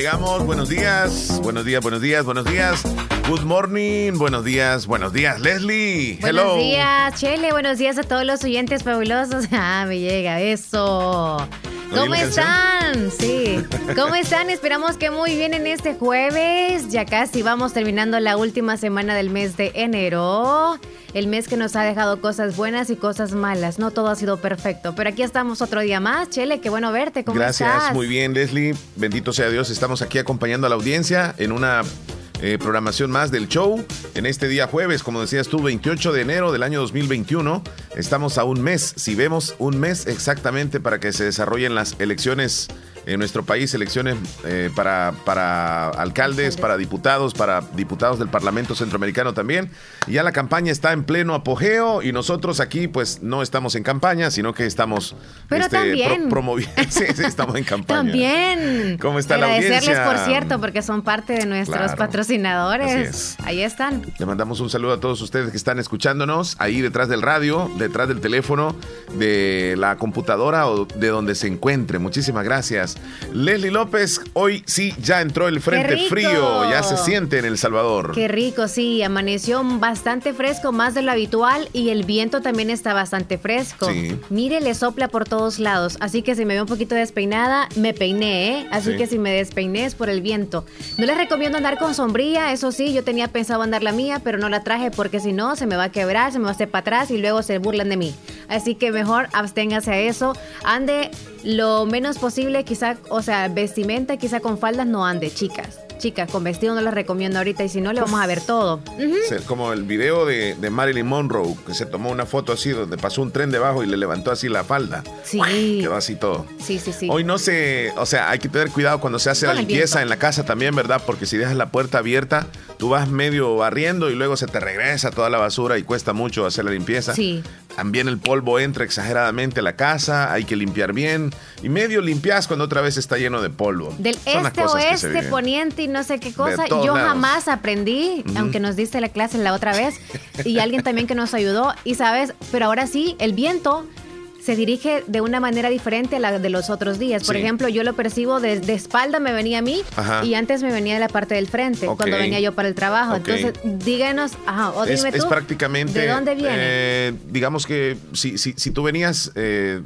Llegamos, buenos días, buenos días, buenos días, buenos días. Good morning, buenos días, buenos días, Leslie. Buenos Hello. días, Chele. Buenos días a todos los oyentes fabulosos. Ah, me llega eso. ¿No ¿Cómo están? Sí. ¿Cómo están? Esperamos que muy bien en este jueves. Ya casi vamos terminando la última semana del mes de enero. El mes que nos ha dejado cosas buenas y cosas malas. No todo ha sido perfecto. Pero aquí estamos otro día más. Chele, qué bueno verte. ¿Cómo Gracias, estás? muy bien, Leslie. Bendito sea Dios, estamos aquí acompañando a la audiencia en una eh, programación más del show. En este día jueves, como decías tú, 28 de enero del año 2021. Estamos a un mes, si vemos un mes exactamente para que se desarrollen las elecciones en nuestro país, elecciones eh, para, para alcaldes, para diputados, para diputados del Parlamento Centroamericano también. Y ya la campaña está en pleno apogeo y nosotros aquí pues no estamos en campaña, sino que estamos Pero también. promoviendo. Sí, sí, estamos en campaña. También. ¿Cómo está la Agradecerles, audiencia? por cierto, porque son parte de nuestros Claro. patrocinadores. Ahí están. Le mandamos un saludo a todos ustedes que están escuchándonos ahí detrás del radio, detrás del teléfono, de la computadora o de donde se encuentre. Muchísimas gracias. Leslie López, hoy sí ya entró el frente frío, ya se siente en El Salvador. Qué rico, sí, amaneció bastante fresco, más de lo habitual, y el viento también está bastante fresco. Sí. Mire, le sopla por todos lados, así que si me veo un poquito despeinada, me peiné, ¿eh? Así Sí. que si me despeiné es por el viento. No les recomiendo andar con sombría, eso sí, yo tenía pensado andar la mía, pero no la traje porque si no, se me va a quebrar, se me va a hacer para atrás y luego se burlan de mí. Así que mejor absténgase a eso, ande lo menos posible, o sea, vestimenta, quizá con faldas no ande, chicas. Chicas, con vestido no les recomiendo ahorita y si no, le vamos a ver todo. Ujú. Se- Como el video de, de Marilyn Monroe, que se tomó una foto así donde pasó un tren debajo y le levantó así la falda. Sí. Quedó así todo. Sí, sí, sí. Hoy no se, o sea, hay que tener cuidado cuando se hace Con la limpieza en la casa también, ¿verdad? Porque si dejas la puerta abierta, tú vas medio barriendo y luego se te regresa toda la basura y cuesta mucho hacer la limpieza. Sí. También el polvo entra exageradamente a la casa, hay que limpiar bien y medio limpias cuando otra vez está lleno de polvo. Del Son las este, oeste, poniente y no sé qué cosa. todos Yo lados. jamás aprendí, aunque nos diste la clase la otra vez, y alguien también que nos ayudó. Y sabes, pero ahora sí, el viento se dirige de una manera diferente a la de los otros días. Por Sí. ejemplo, yo lo percibo de, de espalda, me venía a mí, Ajá. y antes me venía de la parte del frente, cuando venía yo para el trabajo. Entonces, díganos, ajá, o dime es tú, prácticamente. ¿de dónde viene? eh, digamos que si, si, si tú venías eh,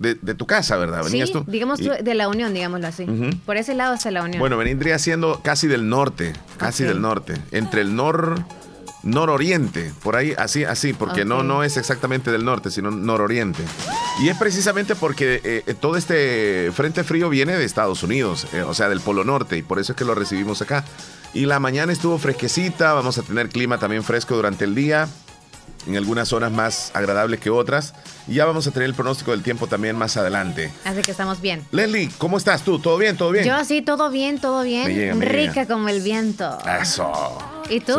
de, de tu casa, ¿verdad? sí, Venías tú. digamos y- tú, de la Unión, digámoslo así. Por ese lado está la Unión. Bueno, vendría siendo casi del norte, casi del norte, entre el nor nororiente, por ahí así así, porque no no es exactamente del norte, sino nororiente. Y es precisamente porque eh, eh, todo este frente frío viene de Estados Unidos, eh, o sea, del Polo Norte, y por eso es que lo recibimos acá. Y la mañana estuvo fresquecita, vamos a tener clima también fresco durante el día, en algunas zonas más agradables que otras, y ya vamos a tener el pronóstico del tiempo también más adelante. Así que estamos bien. Leslie, ¿cómo estás tú? ¿Todo bien? ¿Todo bien? Yo sí, todo bien, todo bien. Me llega, me Rica llega. como el viento. Eso. ¿Y tú?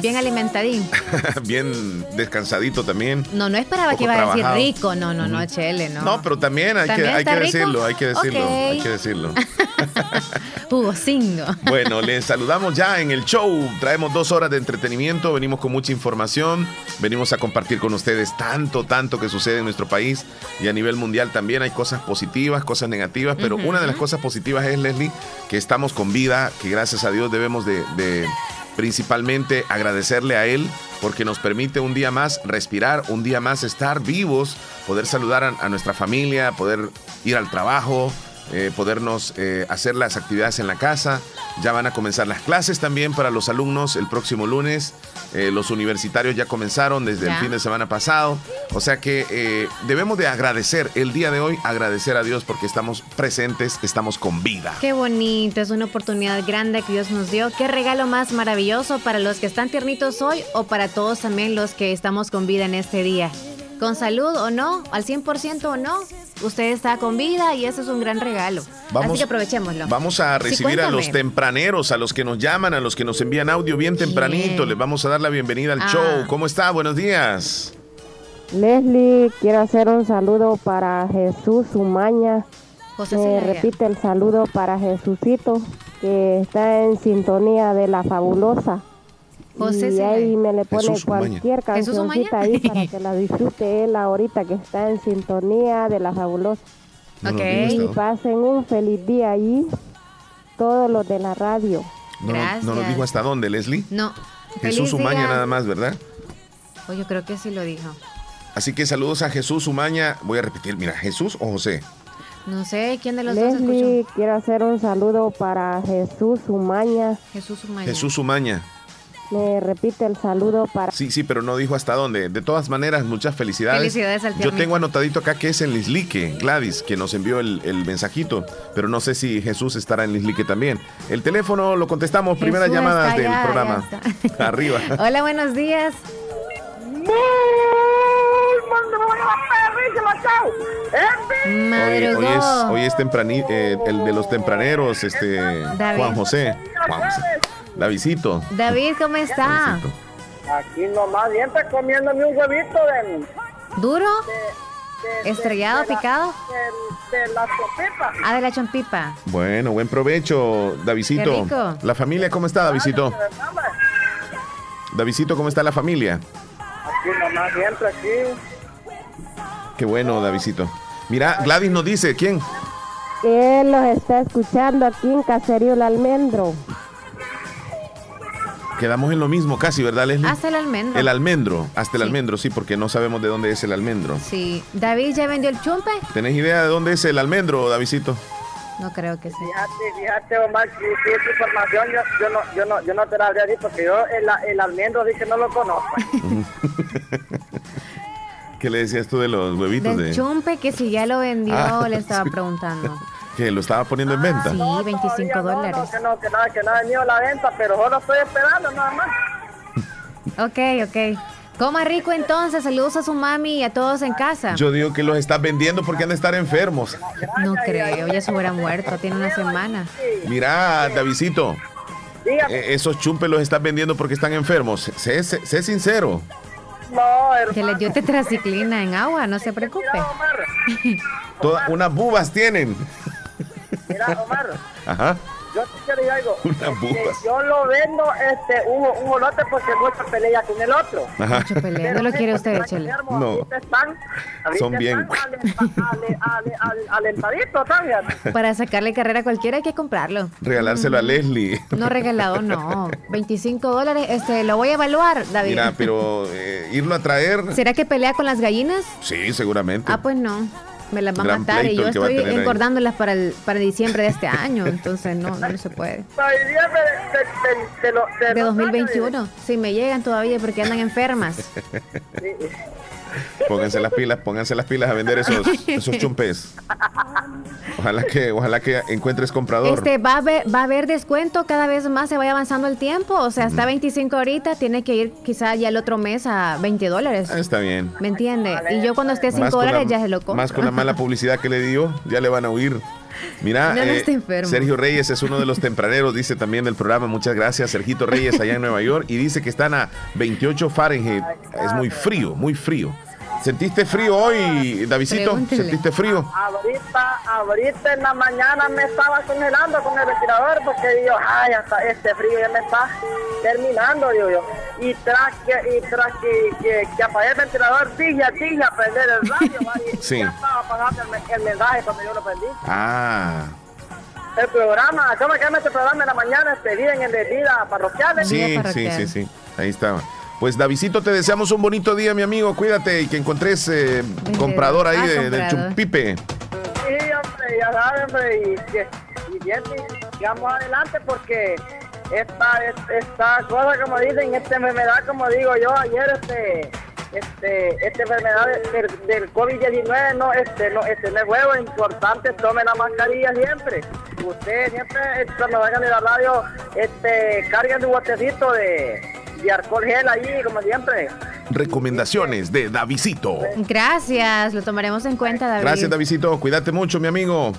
Bien alimentadín. bien descansadito también. No, no esperaba que iba a decir rico. No, no, no, Chele, no. No, pero también hay ¿También que, hay que decirlo, hay que decirlo, Ok. hay que decirlo. Jugocingo. Bueno, les saludamos ya en el show. Traemos dos horas de entretenimiento, venimos con mucha información, venimos a compartir con ustedes tanto, tanto que sucede en nuestro país y a nivel mundial también hay cosas positivas, cosas negativas, pero una de las cosas positivas es, Leslie, que estamos con vida, que gracias a Dios debemos de, de principalmente agradecerle a Él porque nos permite un día más respirar, un día más estar vivos, poder saludar a, nuestra familia, poder ir al trabajo, eh, podernos eh, hacer las actividades en la casa. Ya van a comenzar las clases también para los alumnos el próximo lunes. Eh, los universitarios ya comenzaron desde Ya. el fin de semana pasado. O sea que debemos de agradecer el día de hoy, agradecer a Dios porque estamos presentes, estamos con vida. Qué bonito, es una oportunidad grande que Dios nos dio. Qué regalo más maravilloso para los que están tiernitos hoy o para todos también los que estamos con vida en este día. Con salud o no, al 100% o no, usted está con vida y eso es un gran regalo. Vamos, Así que aprovechémoslo. Vamos a recibir a los tempraneros, a los que nos llaman, a los que nos envían audio bien tempranito. Les vamos a dar la bienvenida al Ah. show. ¿Cómo está? Buenos días. Leslie, quiero hacer un saludo para Jesús Umaña. José Zelaya. repite el saludo para Jesucito, que está en sintonía de la fabulosa. José y ahí me le pone Jesús cualquier cancioncita ahí para que la disfrute él ahorita que está en sintonía de la fabulosa. No Y pasen un feliz día allí, todos los de la radio. No, no- no nos Gracias. dijo hasta dónde, Leslie. No. Jesús Umaña nada más, ¿verdad? Oh, yo creo que sí lo dijo. Así que saludos a Jesús Umaña. Voy a repetir, mira, Jesús o José. No sé quién de los dos Leslie, escuchó. quiero hacer un saludo para Jesús Umaña. Jesús Umaña. Jesús Umaña. Me repite el saludo para Sí, sí, pero no dijo hasta dónde. De todas maneras, muchas felicidades. Felicidades al Yo tengo anotadito acá que es en Lislique, Gladys, que nos envió el, el mensajito, pero no sé si Jesús estará en Lislique también. El teléfono lo contestamos, primeras Jesús llamadas del programa. Arriba. Hola, buenos días. Hoy, hoy es, hoy es temprani- eh, el de los tempraneros, este David. Juan José. Juan José. Davidcito. David, ¿cómo está? Aquí nomás, siempre comiéndome un huevito de, ¿Duro? de- de- ¿Estrellado, de picado? De, de la sopita. Ah, de la chompipa. Bueno, buen provecho. Qué rico. La familia, ¿cómo está, Davidito? Davidito, ¿cómo está la familia? Aquí nomás, siempre aquí. Qué bueno, Davidito. Mira, Gladys nos dice, ¿quién? Él los está escuchando aquí en Caserío El Almendro. Quedamos en lo mismo casi, ¿verdad, Leslie? Hasta el almendro. El almendro, hasta el Sí. almendro, sí, porque no sabemos de dónde es el almendro. Sí. ¿David ya vendió el chumpe? ¿Tenés idea de dónde es el almendro, Davidito? No creo que sí. Fíjate, fíjate, Omar, si esa información yo, yo, no, yo, no, yo no te la habría dicho, porque yo el, el almendro dije no lo conozco. ¿Qué le decías tú de los huevitos Del de chumpe que si ya lo vendió, Ah, le estaba sí. preguntando. Que lo estaba poniendo en venta? Sí, 25 Todavía no, dólares. No, que no, que nada, que ha venido la venta, pero solo estoy esperando nada más. Ok, ok. Coma rico entonces. Saludos a su mami y a todos en casa. Yo digo que los estás vendiendo porque han de estar enfermos. No creo, ya se hubiera muerto. Tiene una semana. Mira, Davidito, eh, esos chumpes los estás vendiendo porque están enfermos. Sé, sé- sé sincero. no, Que hermano. le dio tetraciclina en agua, no se preocupe. Todas unas bubas tienen. Mira, Omar. Ajá. Yo te quiero decir algo. Este, yo lo vendo este, un, un olote porque mucho pelea con el otro. Ajá. Mucho pelea. No lo quiere usted, échale. No. Están, Son bien. ¿sabes? Para sacarle carrera a cualquiera hay que comprarlo. Regalárselo a Leslie. No regalado, no. 25 dólares. Este, lo voy a evaluar, David. Mira, pero eh, irlo a traer. ¿Será que pelea con las gallinas? Sí, seguramente. Ah, pues no. Me las va a matar y yo estoy engordándolas para, el, para diciembre de este año. Entonces no, no se puede. De, de, de, de, lo- de De los 2021. Sí, me llegan todavía porque andan enfermas. Pónganse las pilas, pónganse las pilas a vender esos, esos chumpes. Ojalá que, ojalá que encuentres comprador. Este, va a, haber, va a haber descuento cada vez más se vaya avanzando el tiempo. O sea, está 25 ahorita, tiene que ir quizá ya el otro mes a 20 dólares. Ah, está bien. ¿Me entiende? Y yo cuando esté 5 Más con la- dólares ya se lo compro. Más con la mala publicidad que le dio, ya le van a oír. Mira, No, no eh. Sergio Reyes es uno de los tempraneros, dice también del programa. Muchas gracias, Sergito Reyes, allá en Nueva York. Y dice que están a 28 Fahrenheit. Es muy frío, muy frío. ¿Sentiste frío hoy, Davidito? Pregúntele. ¿Sentiste frío? Ahorita, ahorita en la mañana me estaba congelando con el ventilador porque digo, ay, hasta este frío ya me está terminando, digo yo. Y tras que, y tras que, que, que apagué el ventilador, dije, dije a prender el radio, ¿va? y Sí. ya estaba apagando el, me- el mensaje cuando yo lo prendí. Ah, El programa, ¿cómo se llama este programa en la mañana? Este día en el de vida parroquiales. Vida sí, sí, parroquial. sí, sí. Ahí estaba. Pues Davidito, te deseamos un bonito día, mi amigo. Cuídate y que encuentres eh, comprador ahí Ah, de, chumpipe. Sí, hombre, ya saben, hombre, y, que- y bien, y sigamos adelante porque esta, es- esta cosa, como dicen, esta enfermedad, como digo yo ayer, este, este, esta enfermedad de- del, del COVID-19 no, este, no, este, no es huevo, es importante, tome la mascarilla siempre. Usted siempre, cuando vayan a la radio, este, carguen su botecito de, de alcohol gel allí, como siempre. recomendaciones de Davidito. Gracias, lo tomaremos en cuenta, David. Gracias, Davidito. Cuídate mucho, mi amigo.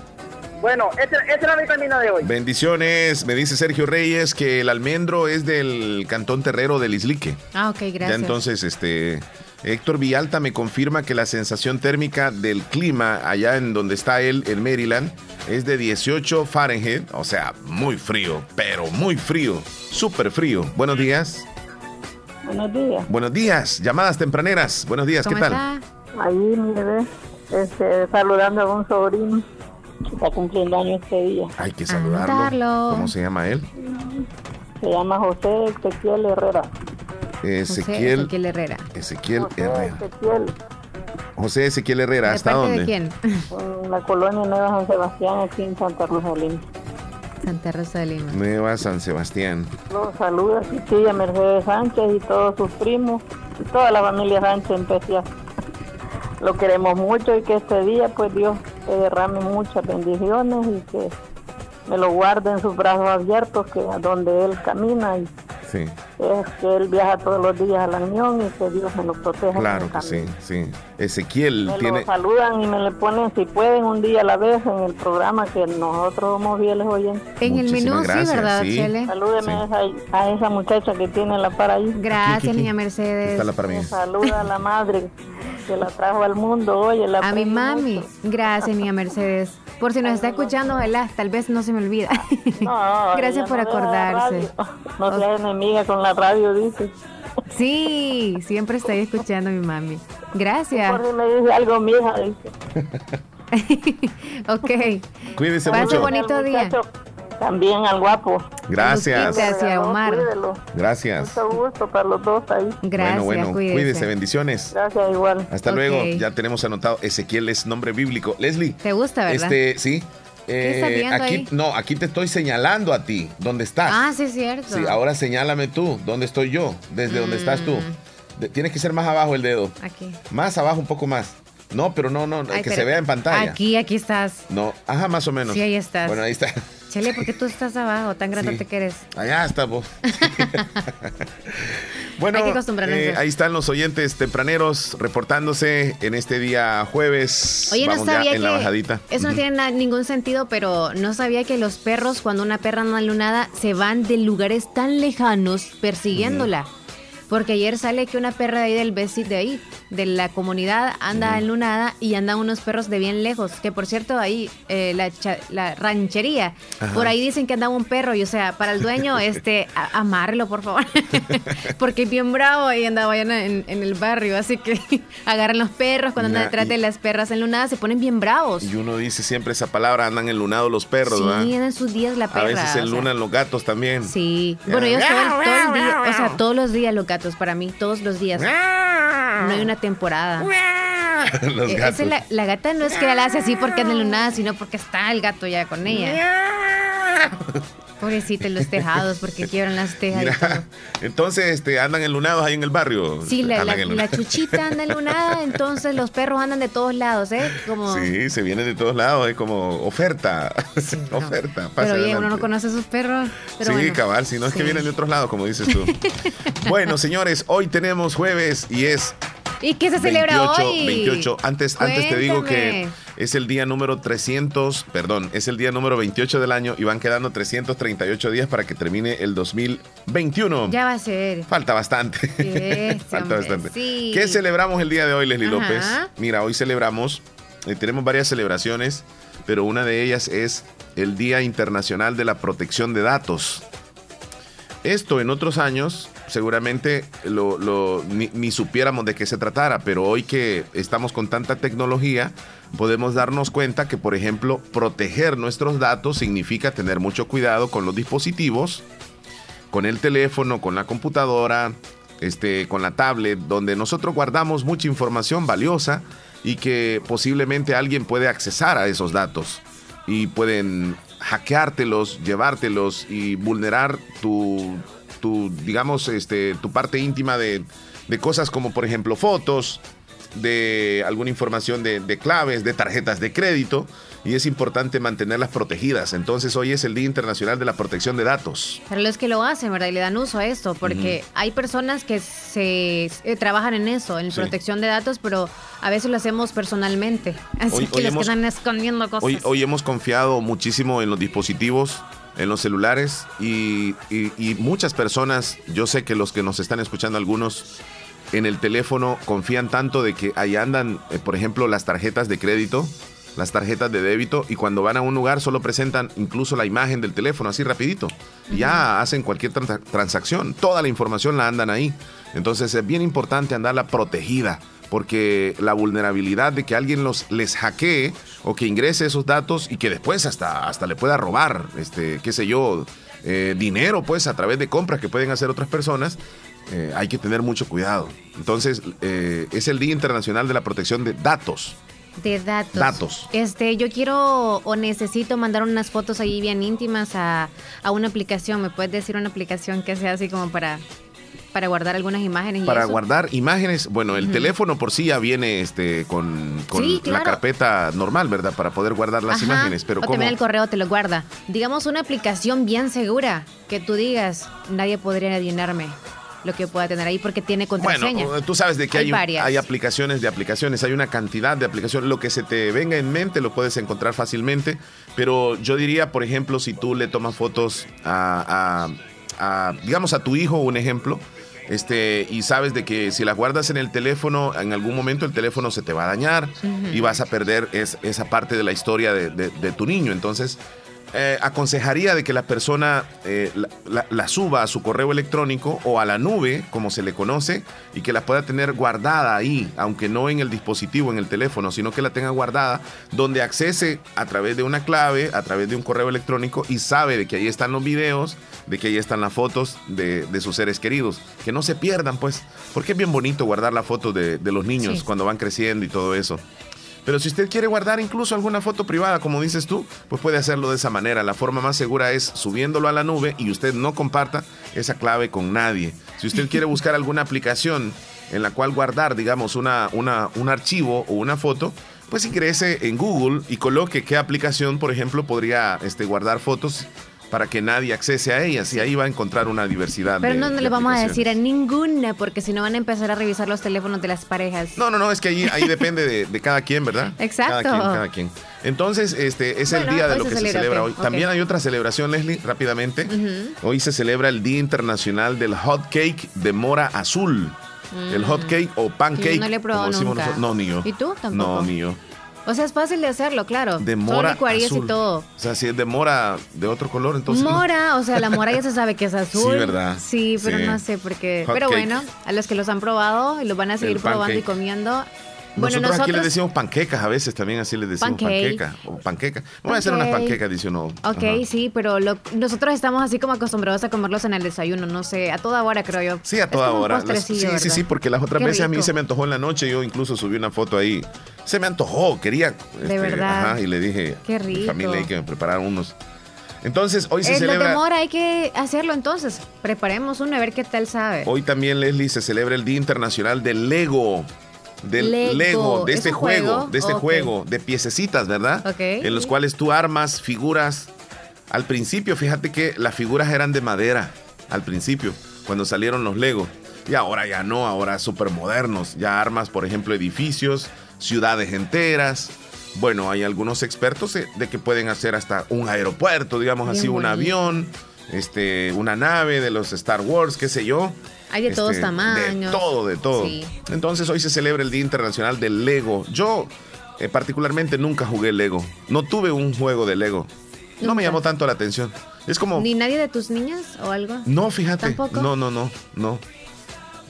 Bueno, ese era mi camino de hoy. Bendiciones. Me dice Sergio Reyes que el almendro es del Cantón Terrero del Islique. Ah, ok, gracias. Ya entonces, este. Héctor Villalta me confirma que la sensación térmica del clima allá en donde está él, en Maryland, es de 18 Fahrenheit, o sea, muy frío, pero muy frío, súper frío. Buenos días. Buenos días. Buenos días, llamadas tempraneras. Buenos días, ¿qué ¿Cómo tal? está? Ahí, mi bebé, este, saludando a un sobrino que está cumpliendo años este día. Hay que Saludarlo. ¿Cómo se llama él? Se llama José Ezequiel Herrera. José Ezequiel. Ezequiel Herrera. Ezequiel José Herrera. Ezequiel, José Ezequiel Herrera, ¿De ¿hasta parte dónde? de quién? en la colonia Nueva San Sebastián, aquí en Santa Rosalina. Santa Rosa de Lima. Nueva San Sebastián. Los saluda su tía Mercedes Sánchez y todos sus primos y toda la familia Sánchez en especial. Lo queremos mucho y que este día pues Dios te derrame muchas bendiciones y que me lo guarde en sus brazos abiertos, que a donde él camina y Sí, es que él viaja todos los días a la Unión y que Dios me lo proteja. claro que sí, sí. Ezequiel Me tiene. lo saludan y me le ponen, si pueden, un día a la vez en el programa que nosotros somos fieles oyentes. En el menú, gracias, sí, ¿verdad, sí. Chele? Salúdeme Sí. a, esa, a esa muchacha que tiene la para ahí. Gracias, Aquí, aquí. niña Está Mercedes. la para mí. Me saluda a la madre que la trajo al mundo. Oye, la A mi mami. mucho. Gracias, niña Mercedes. Por si nos está escuchando, ojalá, tal vez no se me olvida. No, Gracias por no acordarse. No seas enemiga con la radio, dice. Sí, siempre estoy escuchando a mi mami. Gracias. Por si me dice algo, mija, dice. ok. Cuídese Pase mucho. bonito día. muchacho, También al guapo. Gracias. Gracias, Omar. cuídelo. Gracias. Mucho gusto para los dos ahí. Gracias, bueno, bueno, cuídese. cuídese, bendiciones. Gracias, igual. Hasta luego. Ya tenemos anotado. Ezequiel es nombre bíblico. Leslie. ¿Te gusta, verdad? Este, sí. ¿Qué estás viendo aquí, ahí? no, aquí te estoy señalando a ti. ¿Dónde estás? Ah, sí, es cierto. Sí, ahora señálame tú. ¿Dónde estoy yo? Desde dónde estás tú. Mm. De- tienes que ser más abajo el dedo. Aquí. Más abajo, un poco más. No, pero no, no, Ay, que pero- se vea en pantalla. Aquí, aquí estás. No, ajá, más o menos. Sí, ahí estás. Bueno, ahí está. Chele, ¿por qué tú estás abajo? Tan grande Sí. te quieres. Allá está vos. bueno, Hay que eh, ahí están los oyentes tempraneros reportándose en este día jueves. Oye, Vamos no sabía ya en que la bajadita. eso no tiene ningún sentido, pero no sabía que los perros cuando una perra anda enlunada se van de lugares tan lejanos persiguiéndola. Porque ayer sale que una perra de ahí del vecino de ahí, de la comunidad, anda enlunada y andan unos perros de bien lejos. Que por cierto, ahí eh, la, cha- la ranchería, Ajá. por ahí dicen que andaba un perro. Y o sea, para el dueño, este, a- amárrelo, por favor. Porque es bien bravo y andaba allá en, en el barrio. Así que agarran los perros cuando andan detrás de las perras enlunadas, se ponen bien bravos. Y uno dice siempre esa palabra, andan enlunados los perros, Sí, ¿verdad? andan sus días la perra. A veces o sea, enlunan los gatos también. Sí. Bueno, yo todo el, todo el día, o sea, todos los días los gatos, para mí, todos los días. No hay una temporada. los Eh, gatos. la, la gata no es que la hace así porque anda enlunada, sino porque está el gato ya con ella. Pobrecita, en los tejados, porque quiebran las tejas y todo. Mira, entonces este, andan enlunados ahí en el barrio. Sí, la, chuchita anda enlunada, entonces los perros andan de todos lados, ¿eh? Como... Sí, se vienen de todos lados, es como oferta. no. oferta. Pero oye, uno no conoce a sus perros. Pero sí, bueno. cabal, si no es que vienen de otros lados, como dices tú. bueno, señores, hoy tenemos jueves y es ¿Y qué se celebra 28, hoy? 28. Antes, antes te digo que Cuéntame. es el día número 300, perdón, es el día número 28 del año y van quedando 338 días para que termine el 2021. Ya va a ser. Falta bastante. Yes, Falta hombre, bastante. sí. ¿Qué celebramos el día de hoy, Leslie Ajá. López? Mira, hoy celebramos, eh, tenemos varias celebraciones, pero una de ellas es el Día Internacional de la Protección de Datos. Esto en otros años seguramente lo, ni supiéramos de qué se tratara, pero hoy que estamos con tanta tecnología, podemos darnos cuenta que, por ejemplo, proteger nuestros datos significa tener mucho cuidado con los dispositivos, con el teléfono, con la computadora, este, con la tablet, donde nosotros guardamos mucha información valiosa y que posiblemente alguien puede accesar a esos datos y pueden hackeártelos, llevártelos y vulnerar tu, tu digamos, este, tu parte íntima de, de cosas como por ejemplo fotos, de alguna información de, de claves, de tarjetas de crédito y es importante mantenerlas protegidas. Entonces hoy es el Día Internacional de la Protección de Datos. Pero los que lo hacen, ¿verdad? Y le dan uso a esto, porque hay personas que se eh, trabajan en eso, en Sí. protección de datos, pero a veces lo hacemos personalmente. Así Hoy- que hoy los hemos- que están escondiendo cosas. Hoy, hoy hemos confiado muchísimo en los dispositivos, en los celulares y, y- y muchas personas, yo sé que los que nos están escuchando algunos en el teléfono confían tanto de que ahí andan, eh, por ejemplo, las tarjetas de crédito, las tarjetas de débito y cuando van a un lugar solo presentan incluso la imagen del teléfono así rapidito. Ya hacen cualquier transa- transacción, toda la información la andan ahí. Entonces es bien importante andarla protegida porque la vulnerabilidad de que alguien los les hackee o que ingrese esos datos y que después hasta, hasta le pueda robar, este, qué sé yo, eh, dinero pues a través de compras que pueden hacer otras personas, eh, hay que tener mucho cuidado. Entonces eh, es el Día Internacional de la Protección de Datos. De datos. Datos. Este, yo quiero o necesito mandar unas fotos ahí bien íntimas a, a una aplicación. ¿Me puedes decir una aplicación que sea así como para, para guardar algunas imágenes? y Para eso? guardar imágenes, bueno, el teléfono por sí ya viene este, con, con Sí, la carpeta normal, ¿verdad? Para poder guardar las Ajá, imágenes. Pero o ¿cómo? también el correo te lo guarda. Digamos una aplicación bien segura que tú digas, nadie podría adivinarme lo que pueda tener ahí porque tiene contraseña. Bueno, tú sabes de que Hay hay, hay aplicaciones de aplicaciones, hay una cantidad de aplicaciones. Lo que se te venga en mente lo puedes encontrar fácilmente, pero yo diría, por ejemplo, si tú le tomas fotos a, a- a, digamos, a tu hijo, un ejemplo, este, y sabes de que si las guardas en el teléfono, en algún momento el teléfono se te va a dañar y vas a perder es- esa parte de la historia de, de- de tu niño. Entonces, eh, aconsejaría de que la persona eh, la, la- la suba a su correo electrónico o a la nube, como se le conoce, y que la pueda tener guardada ahí, aunque no en el dispositivo, en el teléfono, sino que la tenga guardada, donde accese a través de una clave, a través de un correo electrónico y sabe de que ahí están los videos, de que ahí están las fotos de, de sus seres queridos. Que no se pierdan, pues, porque es bien bonito guardar las fotos de, de los niños Sí. cuando van creciendo y todo eso. Pero si usted quiere guardar incluso alguna foto privada, como dices tú, pues puede hacerlo de esa manera. La forma más segura es subiéndolo a la nube y usted no comparta esa clave con nadie. Si usted quiere buscar alguna aplicación en la cual guardar, digamos, una, una, un archivo o una foto, pues ingrese en Google y coloque qué aplicación, por ejemplo, podría este, guardar fotos para que nadie accese a ellas y ahí va a encontrar una diversidad. Pero de- no, no le vamos a decir a ninguna porque si no van a empezar a revisar los teléfonos de las parejas. No, no, no, es que ahí, ahí depende de, de cada quien, ¿verdad? Exacto. Cada quien, cada quien. Entonces, este es el día de lo se que se celebra, hoy. También hay otra celebración, Leslie, rápidamente. Hoy se celebra el Día Internacional del Hot Cake de mora azul. El hot cake o pancake. Mm. Yo no le he probado nunca. No, ni yo. ¿Y tú? Tampoco. No, ni yo. O sea, es fácil de hacerlo, claro. De mora licuarías azul. y todo. O sea, si es de mora de otro color, entonces. no. Mora, o sea, la mora ya se sabe que es azul. Sí, ¿verdad? Sí, pero Sí. no sé por qué. Hot pero cake. bueno, a los que los han probado y los van a seguir probando y pancake. Comiendo. Bueno, nosotros, aquí nosotros. decimos panquecas a veces, también así les decimos Pancake. panqueca. O panqueca. Voy a hacer unas panquecas, dice uno. Ok, Ajá. sí, pero lo- nosotros estamos así como acostumbrados a comerlos en el desayuno, no sé, a toda hora creo yo. Sí, a Es toda hora. Las- sí, sí, ¿verdad? sí, porque las otras Qué veces a mí rico. se me antojó en la noche. Yo incluso subí una foto ahí. Se me antojó, quería. este, verdad. Ajá, y le dije Qué a mi rico. familia ahí que me prepararan unos. Entonces, hoy se Eh, lo de celebra. mora hay que hacerlo entonces. Preparemos uno a ver qué tal sabe. Hoy también, Leslie, se celebra el Día Internacional del Lego. Del Lego. Lego, de ¿Es este juego, juego? de este juego, de piececitas, ¿verdad? En los cuales tú armas figuras. Al principio, fíjate que las figuras eran de madera, al principio, cuando salieron los Lego. Y ahora ya no, ahora súper modernos. Ya armas, por ejemplo, edificios, ciudades enteras. Bueno, hay algunos expertos eh, de que pueden hacer hasta un aeropuerto, digamos Bien así, un bonito. avión, este, una nave de los Star Wars, qué sé yo. Hay de todos Este, tamaños. De todo, de todo. Sí. Entonces hoy se celebra el Día Internacional del Lego. Yo eh, particularmente nunca jugué Lego. No tuve un juego de Lego. No me llamó tanto la atención. Es como... ¿Ni nadie de tus niñas o algo? No, fíjate. ¿Tampoco? No, no, no, no.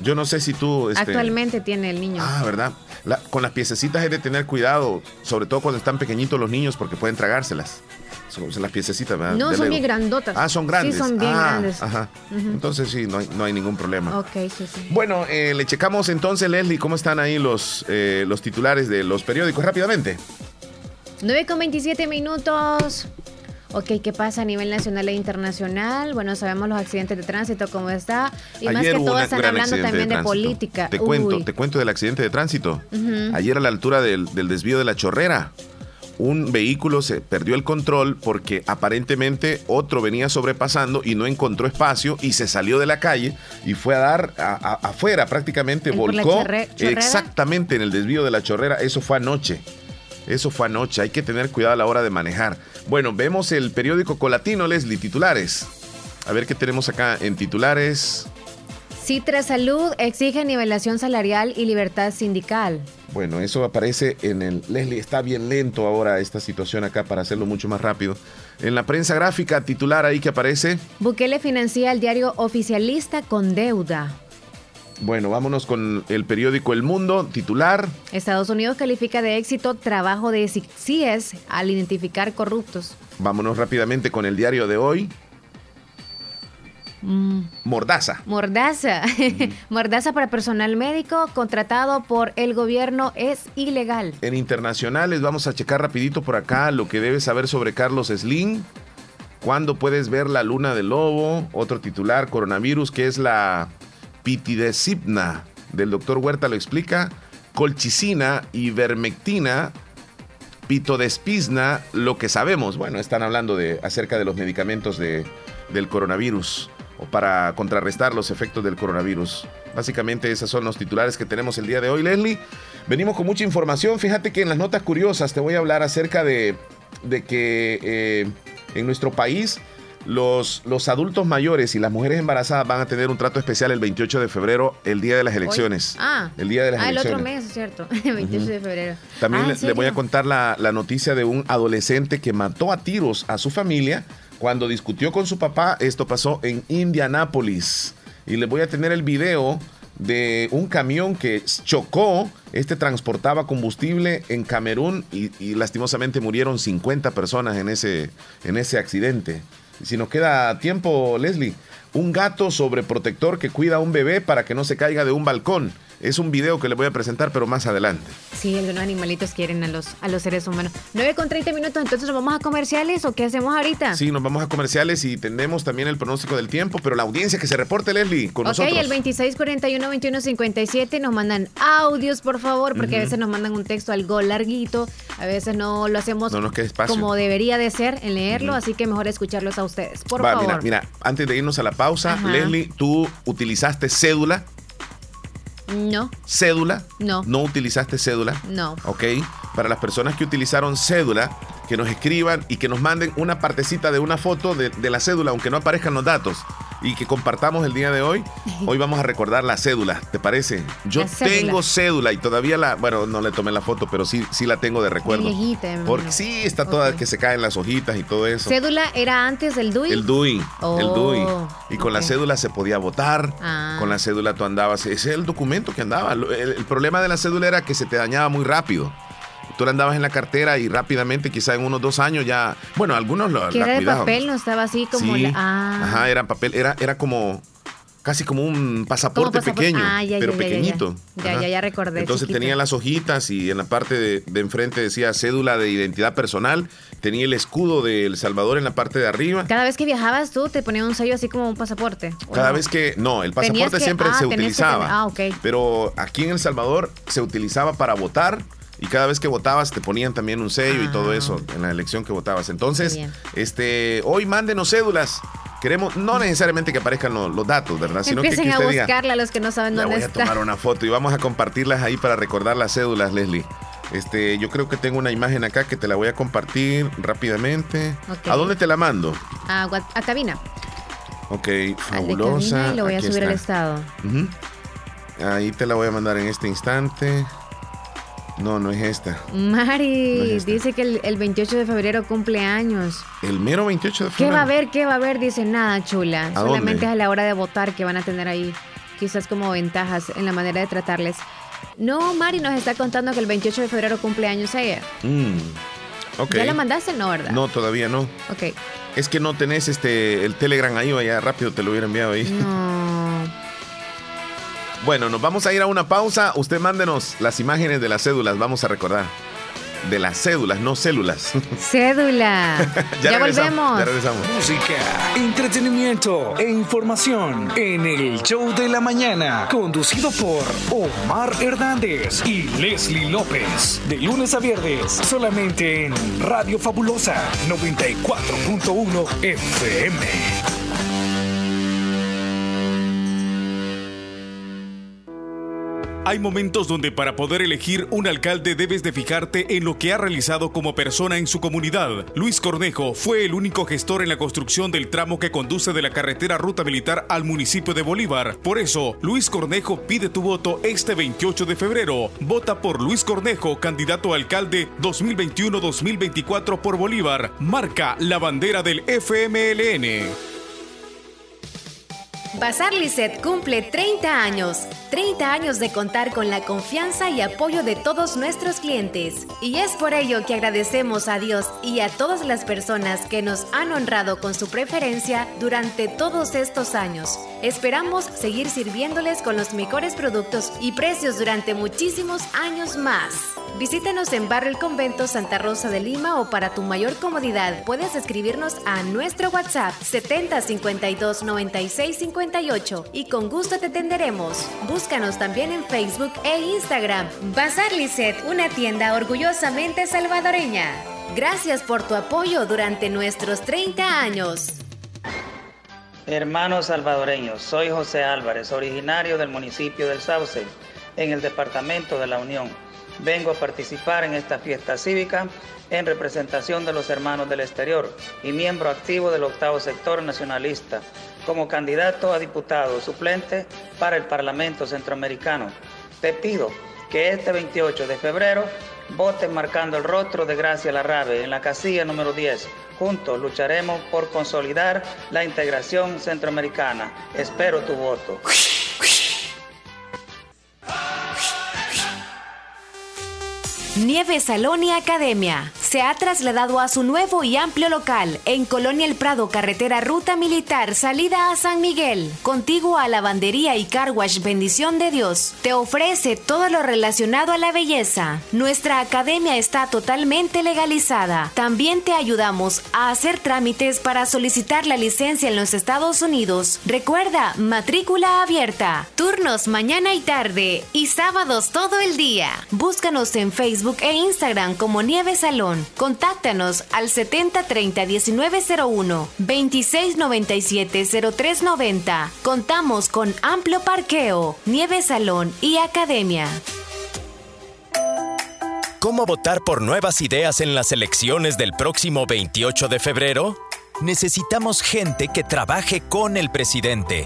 Yo no sé si tú... este, Actualmente tiene el niño. Ah, ¿verdad? La- con las piececitas hay de tener cuidado, sobre todo cuando están pequeñitos los niños, porque pueden tragárselas. Son, son las piececitas, ¿verdad? no, De son Lego. bien grandotas. Ah, son grandes. Sí, son bien Ah, grandes. Ajá. Entonces sí, no hay, no hay ningún problema. Ok, sí, sí. Bueno, eh, le checamos entonces, Leslie, cómo están ahí los, eh, los titulares de los periódicos rápidamente. 9 con 27 minutos. Ok, ¿qué pasa a nivel nacional e internacional? Bueno, sabemos los accidentes de tránsito, cómo está. Y más que todo están hablando también de, política. Te cuento, te cuento del accidente de tránsito. Ayer a la altura del, del desvío de la chorrera, un vehículo se perdió el control porque aparentemente otro venía sobrepasando y no encontró espacio y se salió de la calle y fue a dar afuera prácticamente, volcó exactamente en el desvío de la chorrera. Eso fue anoche. Eso fue anoche. Hay que tener cuidado a la hora de manejar. Bueno, vemos el periódico Colatino, Leslie, titulares. A ver qué tenemos acá en titulares. Citra Salud exige nivelación salarial y libertad sindical. Bueno, eso aparece en el... Leslie, está bien lento ahora esta situación acá para hacerlo mucho más rápido. En la prensa gráfica titular ahí que aparece... Bukele financia el diario oficialista con deuda. Bueno, vámonos con el periódico El Mundo, titular. Estados Unidos califica de éxito trabajo de CIES al identificar corruptos. Vámonos rápidamente con el diario de hoy. Mm. Mordaza. Mordaza. Mordaza para personal médico contratado por el gobierno es ilegal. En internacionales vamos a checar rapidito por acá lo que debes saber sobre Carlos Slim. ¿Cuándo puedes ver la luna del lobo? Otro titular, coronavirus, que es la pitidecipna del doctor Huerta lo explica. Colchicina, ivermectina, pitodespizna, lo que sabemos. Bueno, están hablando de, acerca de los medicamentos de, del coronavirus o para contrarrestar los efectos del coronavirus. Básicamente esos son los titulares que tenemos el día de hoy, Leslie. Venimos con mucha información. Fíjate que en las notas curiosas te voy a hablar acerca de, de que eh, en nuestro país los, los adultos mayores y las mujeres embarazadas van a tener un trato especial el 28 de febrero, el día de las elecciones. Ah, el día de las ah, elecciones. el otro mes, cierto, el 28 de febrero. También Ah, le, ¿en le voy a contar la, la noticia de un adolescente que mató a tiros a su familia cuando discutió con su papá. Esto pasó en Indianápolis. Y les voy a tener el video de un camión que chocó. Este transportaba combustible en Camerún y, lastimosamente murieron 50 personas en ese, en ese accidente. Si nos queda tiempo, Leslie, un gato sobreprotector que cuida a un bebé para que no se caiga de un balcón. Es un video que les voy a presentar, pero más adelante. Sí, algunos animalitos quieren a los, a los seres humanos. 9 con 30 minutos, entonces nos vamos a comerciales o qué hacemos ahorita? Sí, nos vamos a comerciales y tenemos también el pronóstico del tiempo, pero la audiencia que se reporte, Leslie, con ok, nosotros. el 2641-2157 nos mandan audios, por favor, porque a veces nos mandan un texto algo larguito, a veces no lo hacemos No nos como debería de ser en leerlo, así que mejor escucharlos a ustedes, por Va, favor. mira, mira, antes de irnos a la pausa, Ajá. Leslie, tú utilizaste cédula, No, cédula. No. No utilizaste cédula. no. Ok. Para las personas que utilizaron cédula, que nos escriban y que nos manden una partecita de una foto de, de la cédula, aunque no aparezcan los datos, y que compartamos el día de hoy. Hoy vamos a recordar la cédula, ¿te parece? Yo La tengo cédula y todavía la, bueno, no le tomé la foto, pero sí, sí la tengo de recuerdo. viejita, Porque sí, está toda que se caen las hojitas y todo eso. Cédula era antes del DUI. El DUI, el Oh, DUI. Y con la cédula se podía votar. Ah. Con la cédula tú andabas. Ese es el documento que andaba. El problema de la cédula era que se te dañaba muy rápido. Tú la andabas en la cartera y rápidamente, quizá en unos dos años ya. Bueno, algunos lo, que era de papel, no estaba así como Sí. la. Ah. Ajá, era papel. Era, era como. Casi como un pasaporte, pasaporte. pequeño, Ah, ya, pero ya, ya, ya, ya. pequeñito. Ya, ya, ya recordé, Entonces chiquito. tenía las hojitas y en la parte de, de enfrente decía cédula de identidad personal. Tenía el escudo de El Salvador en la parte de arriba. Cada vez que viajabas tú te ponían un sello así como un pasaporte. ¿o Cada no? vez que, no, el pasaporte que- siempre ah, se utilizaba. tener- ah, ok. Pero aquí en El Salvador se utilizaba para votar y cada vez que votabas te ponían también un sello y todo Ah. eso en la elección que votabas. Entonces, este, hoy mándenos cédulas. Queremos, no necesariamente que aparezcan lo- los, datos, ¿verdad? Sino que, Empiecen que a usted diga, buscarla los que no saben dónde voy a está. tomar una foto y vamos a compartirlas ahí para recordar las cédulas, Leslie. Este, yo creo que tengo una imagen acá que te la voy a compartir rápidamente. Ok. ¿A dónde te la mando? A, a cabina. Ok, Al de fabulosa. cabina y lo voy a Aquí subir al está. estado. Ujú. Ahí te la voy a mandar en este instante. No, no es esta. Mari No es esta. dice que el, el 28 de febrero cumple años. El mero 28 de ¿Qué febrero. va a haber? ¿Qué va a haber? Dice nada, chula. ¿A Solamente dónde? es a la hora de votar que van a tener ahí quizás como ventajas en la manera de tratarles. No, Mari nos está contando que el 28 de febrero cumple años ella. Mm. ¿Ya la mandaste? No, ¿verdad? No, todavía no. Ok. Es que no tenés este el Telegram ahí, vaya rápido te lo hubiera enviado ahí. No. Bueno, nos vamos a ir a una pausa. Usted mándenos las imágenes de las cédulas, vamos a recordar. de las cédulas, no células. Cédula. ya, volvemos. Ya regresamos. Música, entretenimiento e información en el show de la mañana, conducido por Omar Hernández y Leslie López. De lunes a viernes, solamente en Radio Fabulosa 94.1 FM. Hay momentos donde para poder elegir un alcalde debes de fijarte en lo que ha realizado como persona en su comunidad. Luis Cornejo fue el único gestor en la construcción del tramo que conduce de la carretera Ruta Militar al municipio de Bolívar. Por eso, Luis Cornejo pide tu voto este 28 de febrero. Vota por Luis Cornejo, candidato a alcalde 2021-2024 por Bolívar. Marca la bandera del FMLN. Bazar Lisset cumple 30 años. 30 años de contar con la confianza y apoyo de todos nuestros clientes. Y es por ello que agradecemos a Dios y a todas las personas que nos han honrado con su preferencia durante todos estos años. Esperamos seguir sirviéndoles con los mejores productos y precios durante muchísimos años más. Visítenos en Barrio El Convento Santa Rosa de Lima o para tu mayor comodidad puedes escribirnos a nuestro WhatsApp 70 52 96 58 y con gusto te atenderemos. Búscanos también en Facebook e Instagram. Bazar Lisset, una tienda orgullosamente salvadoreña. Gracias por tu apoyo durante nuestros 30 años. Hermanos salvadoreños, soy José Álvarez, originario del municipio del Sauce, en el departamento de la Unión vengo a participar en esta fiesta cívica en representación de los hermanos del exterior y miembro activo del octavo sector nacionalista como candidato a diputado suplente para el Parlamento Centroamericano. Te pido que este 28 de febrero voten marcando el rostro de Gracia Larrabe en la casilla número 10. Juntos lucharemos por consolidar la integración centroamericana. Espero tu voto. Nieve Salón y Academia se ha trasladado a su nuevo y amplio local en Colonia El Prado, carretera Ruta Militar, salida a San Miguel, contiguo a Lavandería y Carwash Bendición de Dios. Te ofrece todo lo relacionado a la belleza. Nuestra academia está totalmente legalizada. También te ayudamos a hacer trámites para solicitar la licencia en los Estados Unidos. Recuerda, matrícula abierta. Turnos mañana y tarde y sábados todo el día. Búscanos en Facebook e Instagram como Nieve Salón. Contáctanos al 7030 1901 2697 0390. Contamos con amplio parqueo, nieve salón y academia. ¿Cómo votar por nuevas ideas en las elecciones del próximo 28 de febrero? Necesitamos gente que trabaje con el presidente.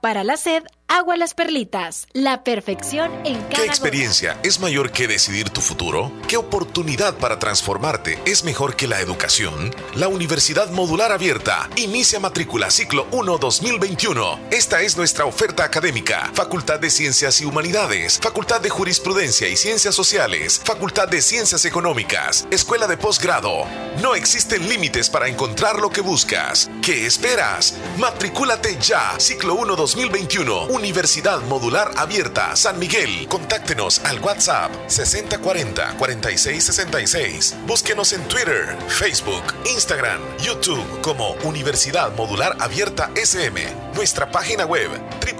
Para la sed, Agua Las Perlitas, la perfección en cada ¿Qué experiencia es mayor que decidir tu futuro? ¿Qué oportunidad para transformarte es mejor que la educación? La Universidad Modular Abierta inicia matrícula ciclo 1 2021. Esta es nuestra oferta académica. Facultad de Ciencias y Humanidades, Facultad de Jurisprudencia y Ciencias Sociales, Facultad de Ciencias Económicas, Escuela de Posgrado. No existen límites para encontrar lo que buscas. ¿Qué esperas? Matricúlate ya. Ciclo 1 2021 Universidad Modular Abierta San Miguel. Contáctenos al WhatsApp 6040-4666. Búsquenos en Twitter, Facebook, Instagram, YouTube como Universidad Modular Abierta SM. Nuestra página web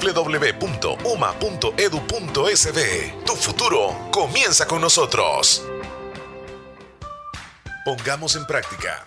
www.uma.edu.sb. Tu futuro comienza con nosotros. Pongamos en práctica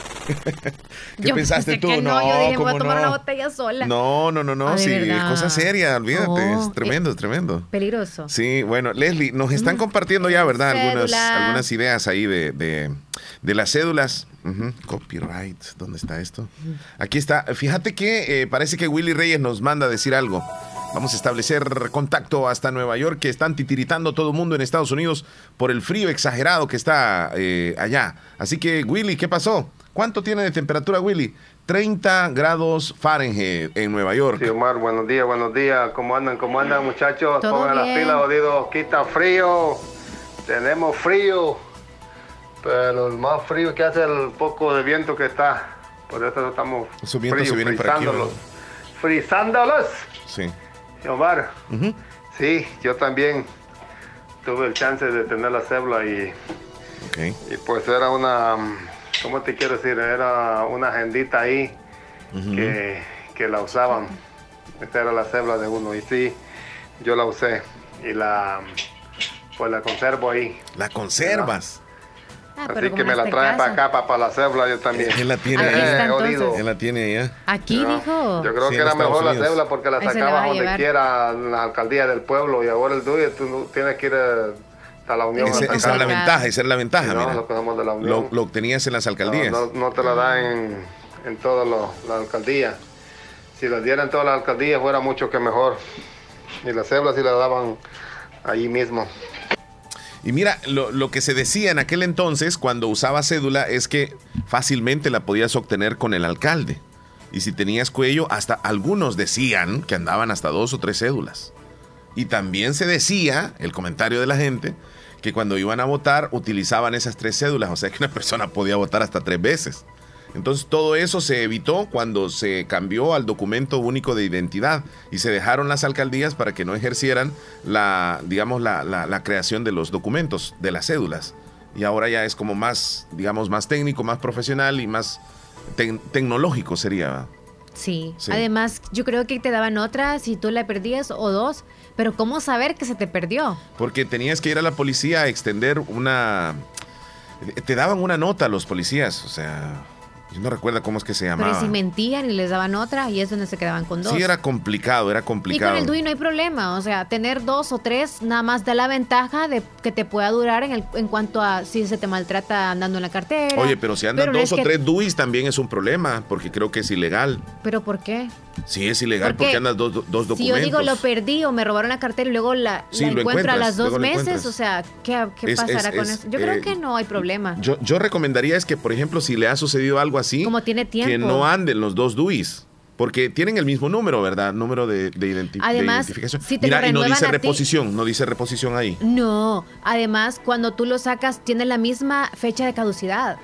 ¿Qué Yo pensaste tú? que no, no, yo dije, voy a ¿cómo tomar no? una botella sola. No, no, no, no, Ah, ¿de sí, verdad? cosa seria, olvídate, No, es tremendo, es tremendo. Peligroso. Sí, bueno, Leslie, nos están compartiendo ya, ¿verdad? Algunas, ideas ahí de, de, de las cédulas. Copyright, ¿dónde está esto? Aquí está. Fíjate que eh, parece que Willy Reyes nos manda a decir algo. Vamos a establecer contacto hasta Nueva York, que están titiritando todo el mundo en Estados Unidos por el frío exagerado que está eh, allá. Así que, Willy, ¿qué pasó? ¿Cuánto tiene de temperatura, Willy? 30 grados Fahrenheit en Nueva York. Sí, Omar, buenos días, buenos días. ¿Cómo andan? ¿Cómo andan, muchachos? Todo Pongan las bien. pilas, jodidos. Quita frío. Tenemos frío. Pero el más frío que hace el poco de viento que está. Por eso estamos Esos vientos frío, se vienen para aquí, frizándolos. Frizándolos. Sí. Sí, Omar, sí, yo también tuve el chance de tener la cédula y, y pues era una, ¿cómo te quiero decir? Era una agendita ahí que, que la usaban. Esta era la cédula de uno y sí, yo la usé y la, pues la conservo ahí. La conservas. Ah, Así que me la este trae para caso. acá, para, para la cédula yo también. Él la tiene allá. Eh. Él la tiene allá. Aquí dijo. Yo creo Sí, que era mejor Estados la Unidos. cédula porque la sacaba a donde quiera en la alcaldía del pueblo y ahora el tuyo tú no tienes que ir eh, hasta la Unión. Ese- esa es la ventaja, esa es la ventaja, Sí, no, mira. lo de la Unión. lo obtenías en las alcaldías. No, no, no te la dan en, en todas las alcaldías. Si la dieran en todas las alcaldías fuera mucho que mejor. Y la cédula si la daban allí mismo. Y mira, lo, lo que se decía en aquel entonces, cuando usaba cédula, es que fácilmente la podías obtener con el alcalde. Y si tenías cuello, hasta algunos decían que andaban hasta dos o tres cédulas. Y también se decía, el comentario de la gente, que cuando iban a votar utilizaban esas tres cédulas. O sea que una persona podía votar hasta tres veces. Entonces todo eso se evitó cuando se cambió al documento único de identidad y se dejaron las alcaldías para que no ejercieran la, digamos, la, la- la creación de los documentos, de las cédulas. Y ahora ya es como más, digamos, más técnico, más profesional y más tec- tecnológico sería. Sí. Sí. Además, yo creo que te daban otra si tú la perdías o dos. Pero ¿cómo saber que se te perdió? Porque tenías que ir a la policía a extender una... Te daban una nota a los policías, o sea, yo no recuerdo cómo es que se Pero llamaba. y si mentían y les daban otra y es donde se quedaban con dos. Sí, era complicado, era y complicado. con el DUI no hay problema, o sea, tener dos o tres nada más da la ventaja de que te pueda durar en, el, en cuanto a si se te maltrata andando en la cartera. Oye, pero si andan Pero dos o que- tres DUIs también es un problema, porque creo que es ilegal. ¿Pero por qué? Sí, es ilegal Porque porque andas dos, dos documentos. Si yo digo lo perdí o me robaron la cartera y luego la, Sí, la encuentro a las dos meses, o sea, ¿qué, qué Es- pasará es- con es, eso? Yo creo eh, que no hay problema. Yo, yo recomendaría es que, por ejemplo, si le ha sucedido algo así, Como tiene tiempo. que no anden los dos DUIs. Porque tienen el mismo número, ¿verdad? Número de, de identi- de Además, identificación. si te Mira, y no dice ti- reposición, no dice reposición ahí. No, además cuando tú lo sacas tiene la misma fecha de caducidad.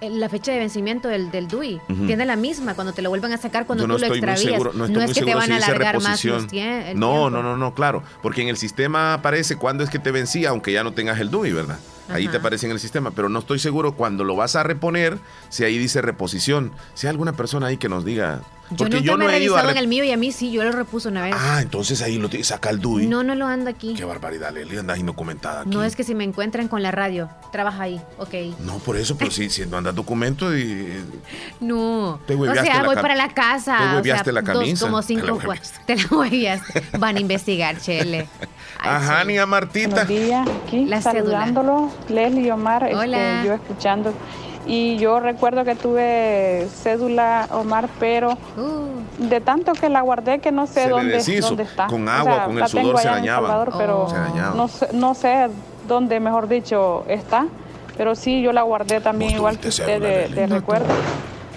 La fecha de vencimiento del, del DUI tiene la misma cuando te lo vuelven a sacar cuando no tú lo extravías. seguro, no estoy es que te van si a alargar más reposición. los tie- el no, tiempo. no, no, no, claro, porque en el sistema aparece cuándo es que te vencía, aunque ya no tengas el DUI, ¿verdad? Ahí Ajá. te aparece en el sistema, pero no estoy seguro cuando lo vas a reponer si ahí dice reposición. Si hay alguna persona ahí que nos diga, Yo porque nunca yo me no he he ido a en el mío y a mí sí, yo lo repuso una vez. Ah, entonces ahí lo tiene, saca el DUI. no, no lo ando aquí. Qué barbaridad, Leli, andas indocumentada aquí. No es que si me encuentran con la radio, trabaja ahí, ok. No, por eso, pero si, si no andas documento y No. Te o sea, voy para la casa. te o sea, la dos, camisa. como cinco. Te la hueveaste. Van a investigar, Chele. Ajá, ni a Martita. Buenos días, aquí La cédula. saludándolo, Leslie y Omar, este, Hola. yo escuchando. Y yo recuerdo que tuve cédula, Omar, pero Uh. de tanto que la guardé que no sé Se dónde, deshizo. dónde está. Con agua, con el la sudor tengo se allá en El dañaba. Salvador, pero Se dañaba. no sé, no sé dónde, mejor dicho, está. Pero sí, yo la guardé también igual que usted de, de No recuerdo.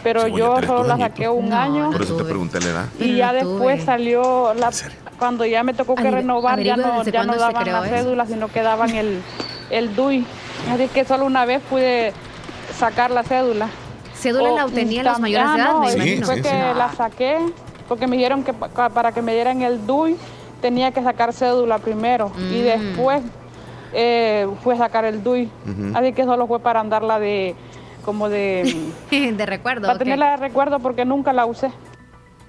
Pero yo solo la saqué un año Por eso te pregunté la edad. y ya después salió la cuando ya me tocó que renovar ya no ya no daban la eso. cédula sino que daban el el DUI así que solo una vez pude sacar la cédula Cédula O la obtenían los tam- mayores de ah, edad, no, me imagino. fue que la saqué porque me dijeron que pa- para que me dieran el DUI tenía que sacar cédula primero y Mm. después eh, fue a sacar el DUI así que solo fue para andarla de como de de recuerdo. para tenerla de recuerdo porque nunca la usé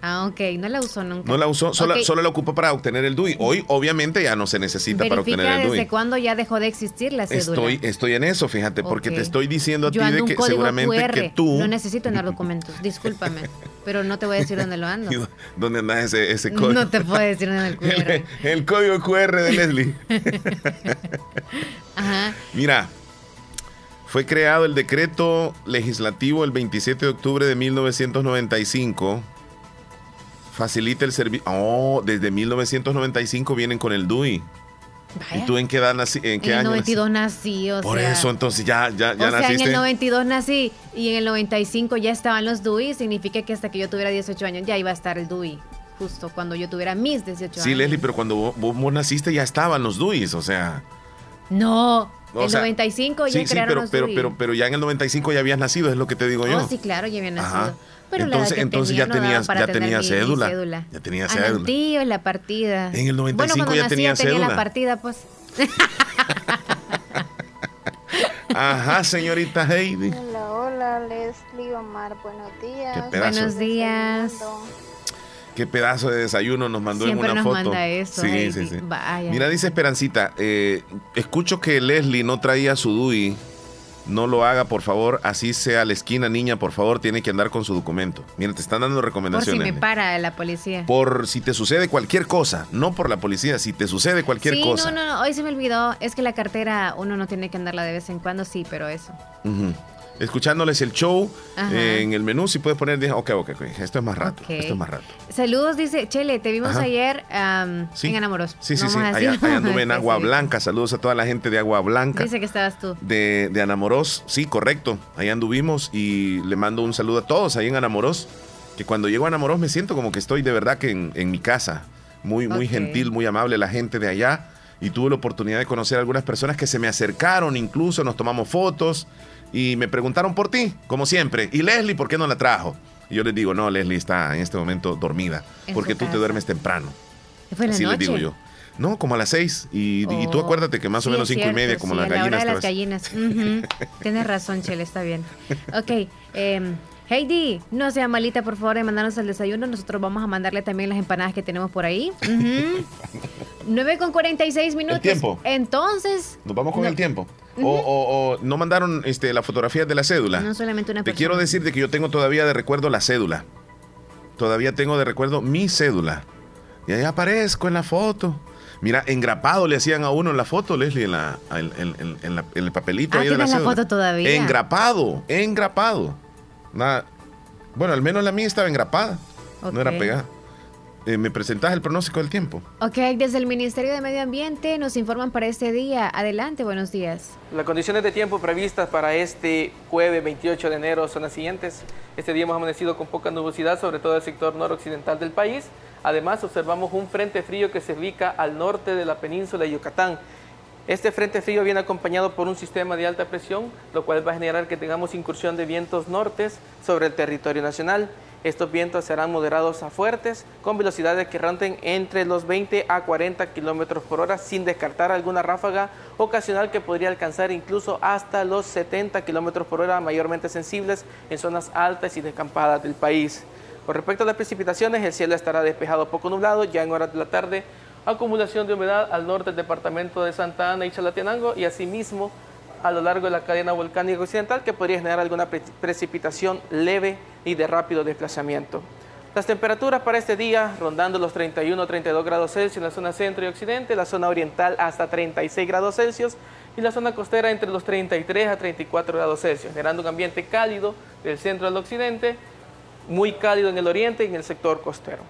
Ah, ok, no la usó nunca. No la usó, solo, solo la ocupó para obtener el DUI. Hoy, obviamente, ya no se necesita para obtener el desde DUI. cuándo ya dejó de existir la cédula. Estoy, estoy en eso, fíjate, porque te estoy diciendo a Yo ti de que seguramente QR. que tú. No necesito tener documentos, discúlpame. pero no te voy a decir dónde lo ando. ¿Dónde anda ese, ese código? No te puedo decir en el QR. el, el código QR de Leslie. Ajá. Mira, fue creado el decreto legislativo el 27 de octubre de 1995. Facilita el servicio. Oh, desde 1995 vienen con el DUI. ¿Y tú en qué edad nací? ¿En qué en el año 92 nací, o? Por sea. eso, entonces ya, ya, ya o sea, naciste. en el 92 nací y en el 95 ya estaban los DUI, significa que hasta que yo tuviera 18 años ya iba a estar el DUI, justo cuando yo tuviera mis 18 Sí, años. Leslie, pero cuando vos, vos- naciste ya estaban los DUIs, o sea. No, O el sea, 95 ya sí, sí, crearon pero, los pero, DUI. pero, pero ya en el 95 ya habías nacido, es lo que te digo yo. Oh, sí, claro, ya había nacido. Ajá. Pero la entonces, que entonces tenía ya no tenías, para ya mi cédula. cédula. Ya tenías no, cédula. tío, en la partida. En el 95 bueno, cuando ya nací, tenía tenía cédula. la partida, pues. Ajá, señorita Heidi. Hola, hola, Leslie Omar, buenos días. Qué pedazo. Buenos días. Qué pedazo de desayuno nos mandó Siempre en una nos foto. manda eso, Sí, Heidi. sí, sí. Vaya. Mira, dice Esperancita, eh, escucho que Leslie no traía su DUI. No lo haga, por favor. Así sea la esquina, niña, por favor, tiene que andar con su documento. Mira, te están dando Por si recomendaciones. me para la policía. Por si te sucede cualquier cosa, no por la policía, si te sucede cualquier sí, cosa. no, no, no, hoy se me olvidó. Es que la cartera uno no tiene que andarla de vez en cuando, sí, pero eso. Escuchándoles el show eh, en el menú, si puedes poner, ok, ok, ok, esto es más rato, Ok. esto es más rato. Saludos, dice Chele, te vimos Ajá. ayer am, Sí. en Enamoros. Sí, sí, sí, allá, allá anduve en Agua. Blanca. Saludos a toda la gente de Agua Blanca. Dice que estabas tú. de, de Anamoros, sí, correcto. Ahí anduvimos y le mando un saludo a todos ahí en Anamoros. Que cuando llego a Anamoros me siento como que estoy de verdad que en, en mi casa. Muy, muy Ok. gentil, muy amable la gente de allá. Y tuve la oportunidad de conocer a algunas personas que se me acercaron, incluso nos tomamos fotos y me preguntaron por ti, como siempre. ¿Y Leslie por qué no la trajo? Y yo les digo, no, Leslie está en este momento dormida, En porque tú te duermes temprano. Fue en la Así les digo yo. No, como a las seis. Y, y tú Oh, acuérdate que más o menos cinco y media, como sí, las a la hora gallinas. de las gallinas. Tienes razón, Chele, está bien. Ok, em, Heidi, no sea malita, por favor, de mandarnos el desayuno. Nosotros vamos a mandarle también las empanadas que tenemos por ahí. Ujú. 9 con 46 minutos. tiempo. Entonces, Nos vamos con No. el tiempo. O, o- o no mandaron este, la fotografía de la cédula. no solamente una Te persona. quiero decir de que yo tengo todavía de recuerdo la cédula. Todavía tengo de recuerdo mi cédula. Y ahí aparezco en la foto. Mira, engrapado le hacían a uno en la foto, Leslie, en, la, en, en- en- en la- el papelito Ah, ahí de la ¿tienes la foto todavía? Engrapado, engrapado. Nada. Bueno, al menos la mía estaba engrapada. No era pegada. Eh, ¿Me presentás el pronóstico del tiempo? Ok, desde el Ministerio de Medio Ambiente nos informan para este día. Adelante, buenos días. Las condiciones de tiempo previstas para este jueves 28 de enero son las siguientes. Este día hemos amanecido con poca nubosidad, sobre todo el sector noroccidental del país. Además, observamos un frente frío que se ubica al norte de la península de Yucatán. Este frente frío viene acompañado por un sistema de alta presión, lo cual va a generar que tengamos incursión de vientos nortes sobre el territorio nacional. Estos vientos serán moderados a fuertes, con velocidades que ronten entre los 20 a 40 kilómetros por hora, sin descartar alguna ráfaga ocasional que podría alcanzar incluso hasta los 70 kilómetros por hora, mayormente sensibles en zonas altas y descampadas del país. Con respecto a las precipitaciones, el cielo estará despejado poco nublado, ya en horas de la tarde, acumulación de humedad al norte del departamento de Santa Ana y Chalatenango y asimismo a lo largo de la cadena volcánica occidental que podría generar alguna pre- precipitación leve y de rápido desplazamiento. Las temperaturas para este día rondando los 31 o 32 grados Celsius en la zona centro y occidente, la zona oriental hasta 36 grados Celsius y la zona costera entre los 33 a 34 grados Celsius, generando un ambiente cálido del centro al occidente muy cálido en el oriente y en el sector costero.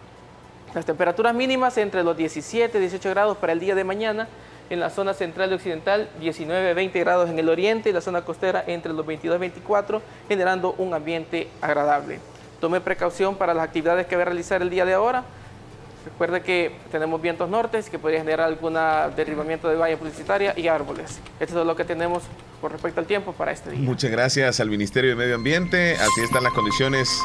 Las temperaturas mínimas entre los 17 y 18 grados para el día de mañana, en la zona central y occidental 19-20 grados en el oriente y la zona costera entre los 22 y 24, generando un ambiente agradable. Tome precaución para las actividades que va a realizar el día de ahora. Recuerde que tenemos vientos nortes que podría generar algún derribamiento de valla publicitaria y árboles. Esto es lo que tenemos con respecto al tiempo para este día. Muchas gracias al Ministerio de Medio Ambiente. Así están las condiciones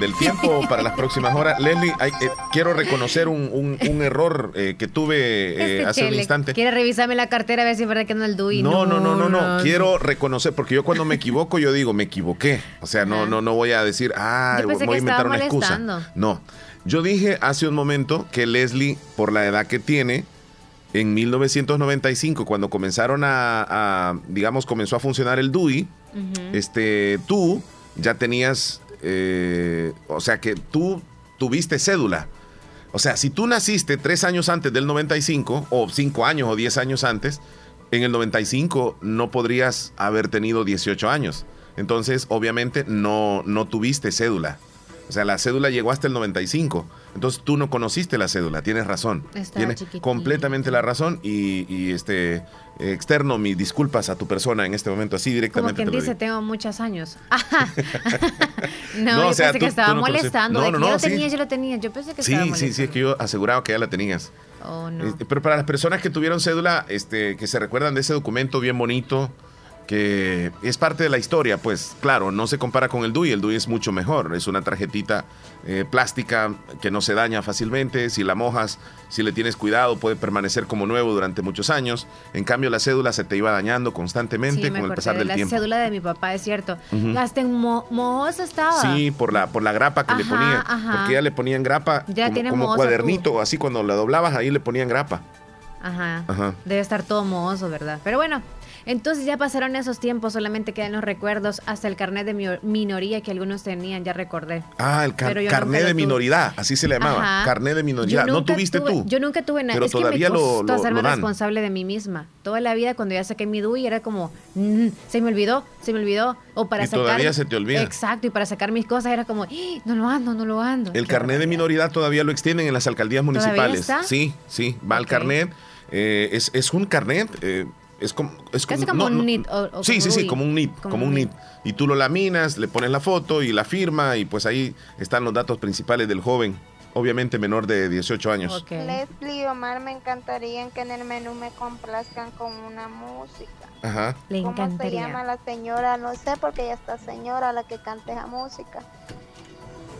del tiempo para las próximas horas. Leslie, eh, quiero reconocer un, error eh, que tuve eh, este hace un instante. Quiere revisarme la cartera a ver si es verdad que no el DUI. No, no, no, no, no, Quiero reconocer, porque yo cuando me equivoco, yo digo, me equivoqué. O sea, no, no, no voy a decir, ah, voy a inventar una excusa. No. Yo dije hace un momento que Leslie, por la edad que tiene, en 1995, cuando comenzaron a, digamos, comenzó a funcionar el DUI, este, tú ya tenías eh, o sea que tú tuviste cédula. O sea, si tú naciste tres años antes del 95, o cinco años o diez años antes, en el 95 no podrías haber tenido 18 años. Entonces, obviamente, no, no tuviste cédula. O sea, la cédula llegó hasta el 95. Entonces tú no conociste la cédula, tienes razón. tienes completamente la razón y, este externo mis disculpas a tu persona en este momento, así directamente. Como quien dice, tengo muchos años. no, yo pensé que estaba molestando. No, no, no, yo lo tenía, yo lo tenía. Yo pensé que sí, estaba molestando. Sí, sí, es que yo aseguraba que ya la tenías. Oh, no. Este, pero para las personas que tuvieron cédula, este, que se recuerdan de ese documento bien bonito, que es parte de la historia, pues claro, no se compara con el DUI, el DUI es mucho mejor, es una tarjetita eh, plástica que no se daña fácilmente, si la mojas, si le tienes cuidado, puede permanecer como nuevo durante muchos años, en cambio la cédula se te iba dañando constantemente con el pasar del la tiempo. La cédula de mi papá, es cierto, hasta en mohosa estaba. Sí, por la, por la grapa que le ponían, porque ya le ponían grapa como, cuadernito, así cuando la doblabas ahí le ponían grapa. Ajá. Ajá. Debe estar todo mohoso, ¿verdad? Pero bueno, entonces ya pasaron esos tiempos, solamente quedan los recuerdos hasta el carnet de minoría que algunos tenían, ya recordé. Ah, el carnet de minoridad, así se le llamaba, carnet de minoridad. ¿No tuviste tú? Yo nunca tuve nada. Pero es todavía que me lo, lo, hacerme responsable de mí misma. Toda la vida cuando ya saqué mi DUI era como, mm, se me olvidó, se me olvidó. O para y sacar, todavía se te olvida. Exacto, y para sacar mis cosas era como, ¡Ah! no lo ando, no lo ando. El carnet de minoridad todavía lo extienden en las alcaldías municipales. Sí, sí, va al carnet. Eh, es, es, un carnet, eh, es como, es como, un NIT. sí, sí, sí, como un NIT, como, un NIT. Y tú lo laminas, le pones la foto y la firma y pues ahí están los datos principales del joven, obviamente menor de 18 años. Okay. Leslie Omar, me encantaría que en el menú me complazcan con una música. Ajá. Le ¿Cómo se llama la señora? No sé porque ella está señora la que canta esa música.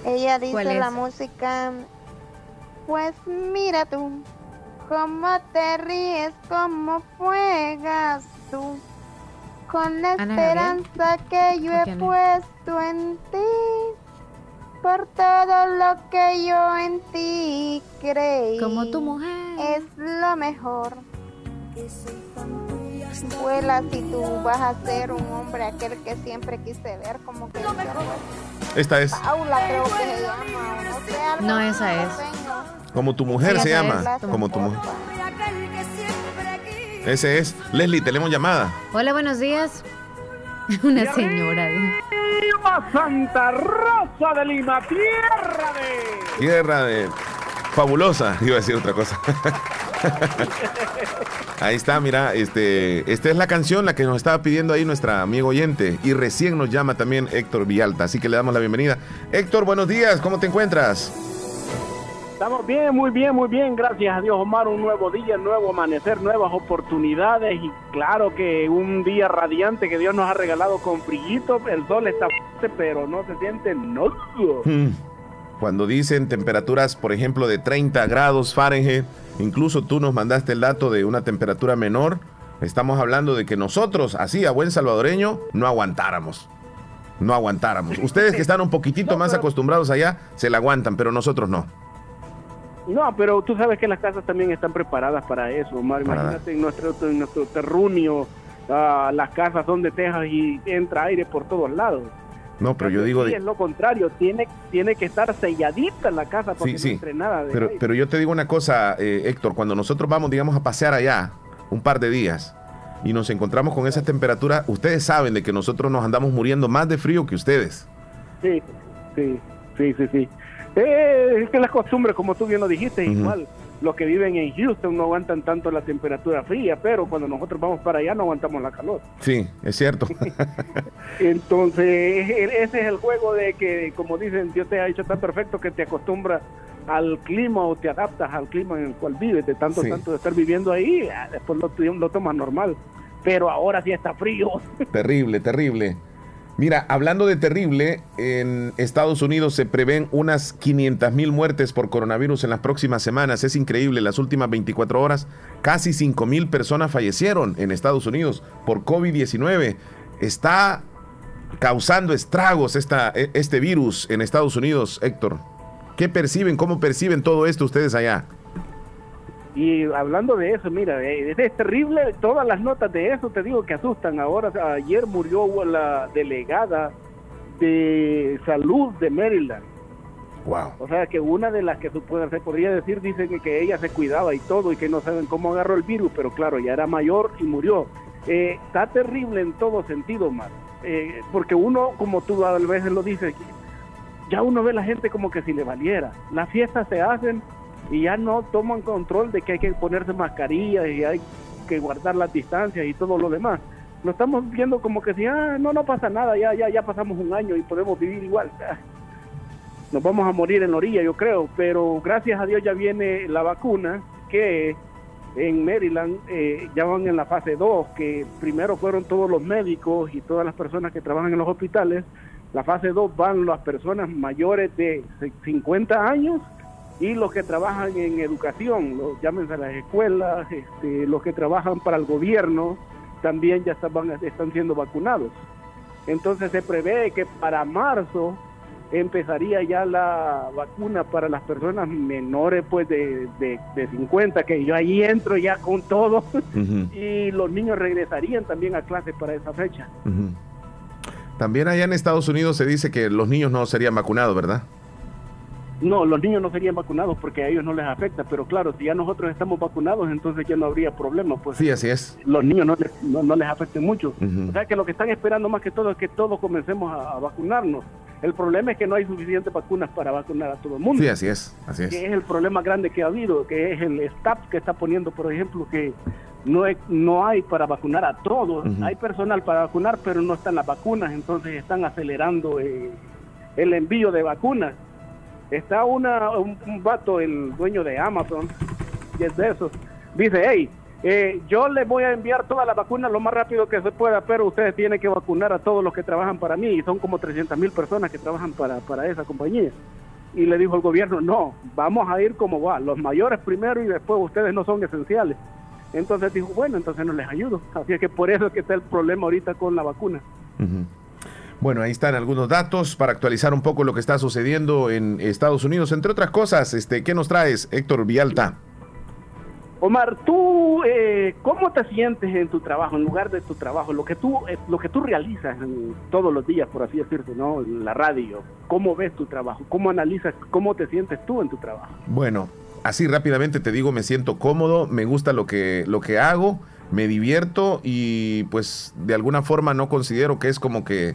Ella dice la música, pues mira tú cómo te ríes, cómo juegas tú. Con la esperanza que yo he puesto en ti. Por todo lo que yo en ti creí. Como tu mujer. Es lo mejor. Vuela si tú vas a ser un hombre aquel que siempre quise ver como que esta es Paula creo que se llama no, sé, no esa es como tu mujer se llama. Como tu mujer. Ese es. Leslie, tenemos llamada. Hola, buenos días. Una señora. Lima Santa Rosa de Lima, tierra de. Tierra de. Fabulosa, iba a decir otra cosa. ahí está, mira, este, esta es la canción la que nos estaba pidiendo ahí nuestra amigo oyente y recién nos llama también Héctor Villalta, así que le damos la bienvenida. Héctor, buenos días, ¿cómo te encuentras? Estamos bien, muy bien, muy bien, gracias a Dios, Omar. Un nuevo día, un nuevo amanecer, nuevas oportunidades y claro que un día radiante que Dios nos ha regalado con frillito. El sol está fuerte, pero no se siente no. Cuando dicen temperaturas, por ejemplo, de 30 grados Fahrenheit, incluso tú nos mandaste el dato de una temperatura menor. Estamos hablando de que nosotros, así a buen salvadoreño, no aguantáramos. No aguantáramos. Ustedes que están un poquitito más acostumbrados allá, se la aguantan, pero nosotros no. No, pero tú sabes que las casas también están preparadas para eso, Omar. Imagínate en nuestro, en nuestro terruño, ah, las casas son de tejas y entra aire por todos lados. No, pero yo digo... Sí, es lo contrario, tiene, tiene que estar selladita la casa porque no entre nada pero, pero yo te digo una cosa, eh, Héctor, cuando nosotros vamos, digamos, a pasear allá un par de días y nos encontramos con esas temperaturas, ustedes saben de que nosotros nos andamos muriendo más de frío que ustedes. Sí, sí. Sí, sí, sí. Eh, es que las costumbres, como tú bien lo dijiste, igual los que viven en Houston no aguantan tanto la temperatura fría, pero cuando nosotros vamos para allá no aguantamos la calor. Sí, es cierto. Entonces, ese es el juego de que, como dicen, Dios te ha hecho tan perfecto que te acostumbras al clima o te adaptas al clima en el cual vives, de tanto, tanto de estar viviendo ahí, después lo, lo tomas normal. Pero ahora sí está frío. Terrible, terrible. Mira, hablando de terrible, en Estados Unidos se prevén unas 500 mil muertes por coronavirus en las próximas semanas. Es increíble, las últimas 24 horas casi 5 mil personas fallecieron en Estados Unidos por COVID-19. Está causando estragos e, este virus en Estados Unidos, Héctor. ¿Qué perciben? ¿Cómo perciben todo esto ustedes allá? Y hablando de eso, mira, eh, es, terrible, todas las notas de eso te digo que asustan. Ahora, ayer murió la delegada de salud de Maryland. Wow. O sea, que una de las que se podría decir, dice que, ella se cuidaba y todo y que no saben cómo agarró el virus, pero claro, ya era mayor y murió. Eh, está terrible en todo sentido, más. Eh, porque uno, como tú a veces lo dices, ya uno ve la gente como que si le valiera. Las fiestas se hacen y ya no toman control de que hay que ponerse mascarillas y hay que guardar las distancias y todo lo demás. Lo estamos viendo como que si, ah, no, no pasa nada, ya, ya, ya pasamos un año y podemos vivir igual. Nos vamos a morir en la orilla, yo creo, pero gracias a Dios ya viene la vacuna que en Maryland eh, ya van en la fase 2, que primero fueron todos los médicos y todas las personas que trabajan en los hospitales. La fase 2 van las personas mayores de 50 años y los que trabajan en educación, los, llámense a las escuelas, este, los que trabajan para el gobierno, también ya están, están siendo vacunados. Entonces se prevé que para marzo empezaría ya la vacuna para las personas menores pues de, de, 50, que yo ahí entro ya con todo, y los niños regresarían también a clase para esa fecha. También allá en Estados Unidos se dice que los niños no serían vacunados, ¿verdad? No, los niños no serían vacunados porque a ellos no les afecta, pero claro, si ya nosotros estamos vacunados, entonces ya no habría problema. Pues sí, así es. Los niños no les, no, les afecte mucho. O sea que lo que están esperando más que todo es que todos comencemos a, vacunarnos. El problema es que no hay suficientes vacunas para vacunar a todo el mundo. Sí, así es, así es. Que es el problema grande que ha habido, que es el staff que está poniendo, por ejemplo, que no, no hay para vacunar a todos. Hay personal para vacunar, pero no están las vacunas, entonces están acelerando eh, el envío de vacunas está una, un, vato, el dueño de Amazon, y es de esos, dice, hey, eh, yo les voy a enviar todas las vacunas lo más rápido que se pueda, pero ustedes tienen que vacunar a todos los que trabajan para mí, y son como 300 mil personas que trabajan para, para esa compañía. Y le dijo el gobierno, no, vamos a ir como va, los mayores primero y después ustedes no son esenciales. Entonces dijo, bueno, entonces no les ayudo. Así es que por eso es que está el problema ahorita con la vacuna. Bueno, ahí están algunos datos para actualizar un poco lo que está sucediendo en Estados Unidos. Entre otras cosas, este, ¿qué nos traes, Héctor Vialta? Omar, tú, eh, ¿cómo te sientes en tu trabajo, en lugar de tu trabajo, lo que tú, eh, lo que tú realizas todos los días, por así decirlo, ¿no? En la radio. ¿Cómo ves tu trabajo? ¿Cómo analizas, cómo te sientes tú en tu trabajo? Bueno, así rápidamente te digo, me siento cómodo, me gusta lo que, lo que hago, me divierto y pues de alguna forma no considero que es como que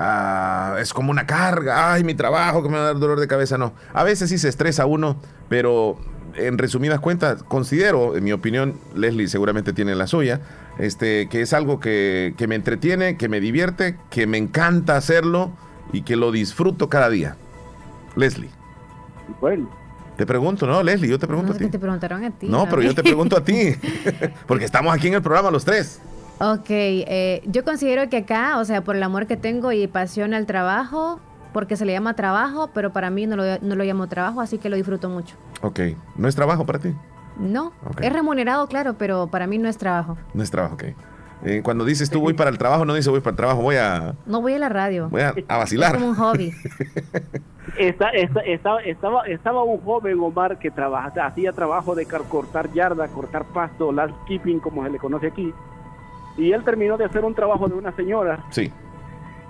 Ah, es como una carga, ay, mi trabajo que me va a dar dolor de cabeza, no. A veces sí se estresa uno, pero en resumidas cuentas, considero, en mi opinión, Leslie seguramente tiene la suya, este, que es algo que, me entretiene, que me divierte, que me encanta hacerlo y que lo disfruto cada día. Leslie. Bueno. Te pregunto, no, Leslie, yo te pregunto a ti. Te preguntaron a ti. No, pero yo te pregunto a ti, porque estamos aquí en el programa los tres. Ok, eh, yo considero que acá, o sea, por el amor que tengo y pasión al trabajo, porque se le llama trabajo, pero para mí no lo, no lo llamo trabajo, así que lo disfruto mucho. Ok, ¿no es trabajo para ti? No, es remunerado, claro, pero para mí no es trabajo. No es trabajo, ok. Eh, cuando dices tú voy para el trabajo, no dices voy para el trabajo, voy a... No voy a la radio. Voy a, vacilar. Es como un hobby. estaba, estaba un joven Omar que trabaja, hacía trabajo de cortar yarda, cortar pasto, landscaping, como se le conoce aquí. Y él terminó de hacer un trabajo de una señora. Sí.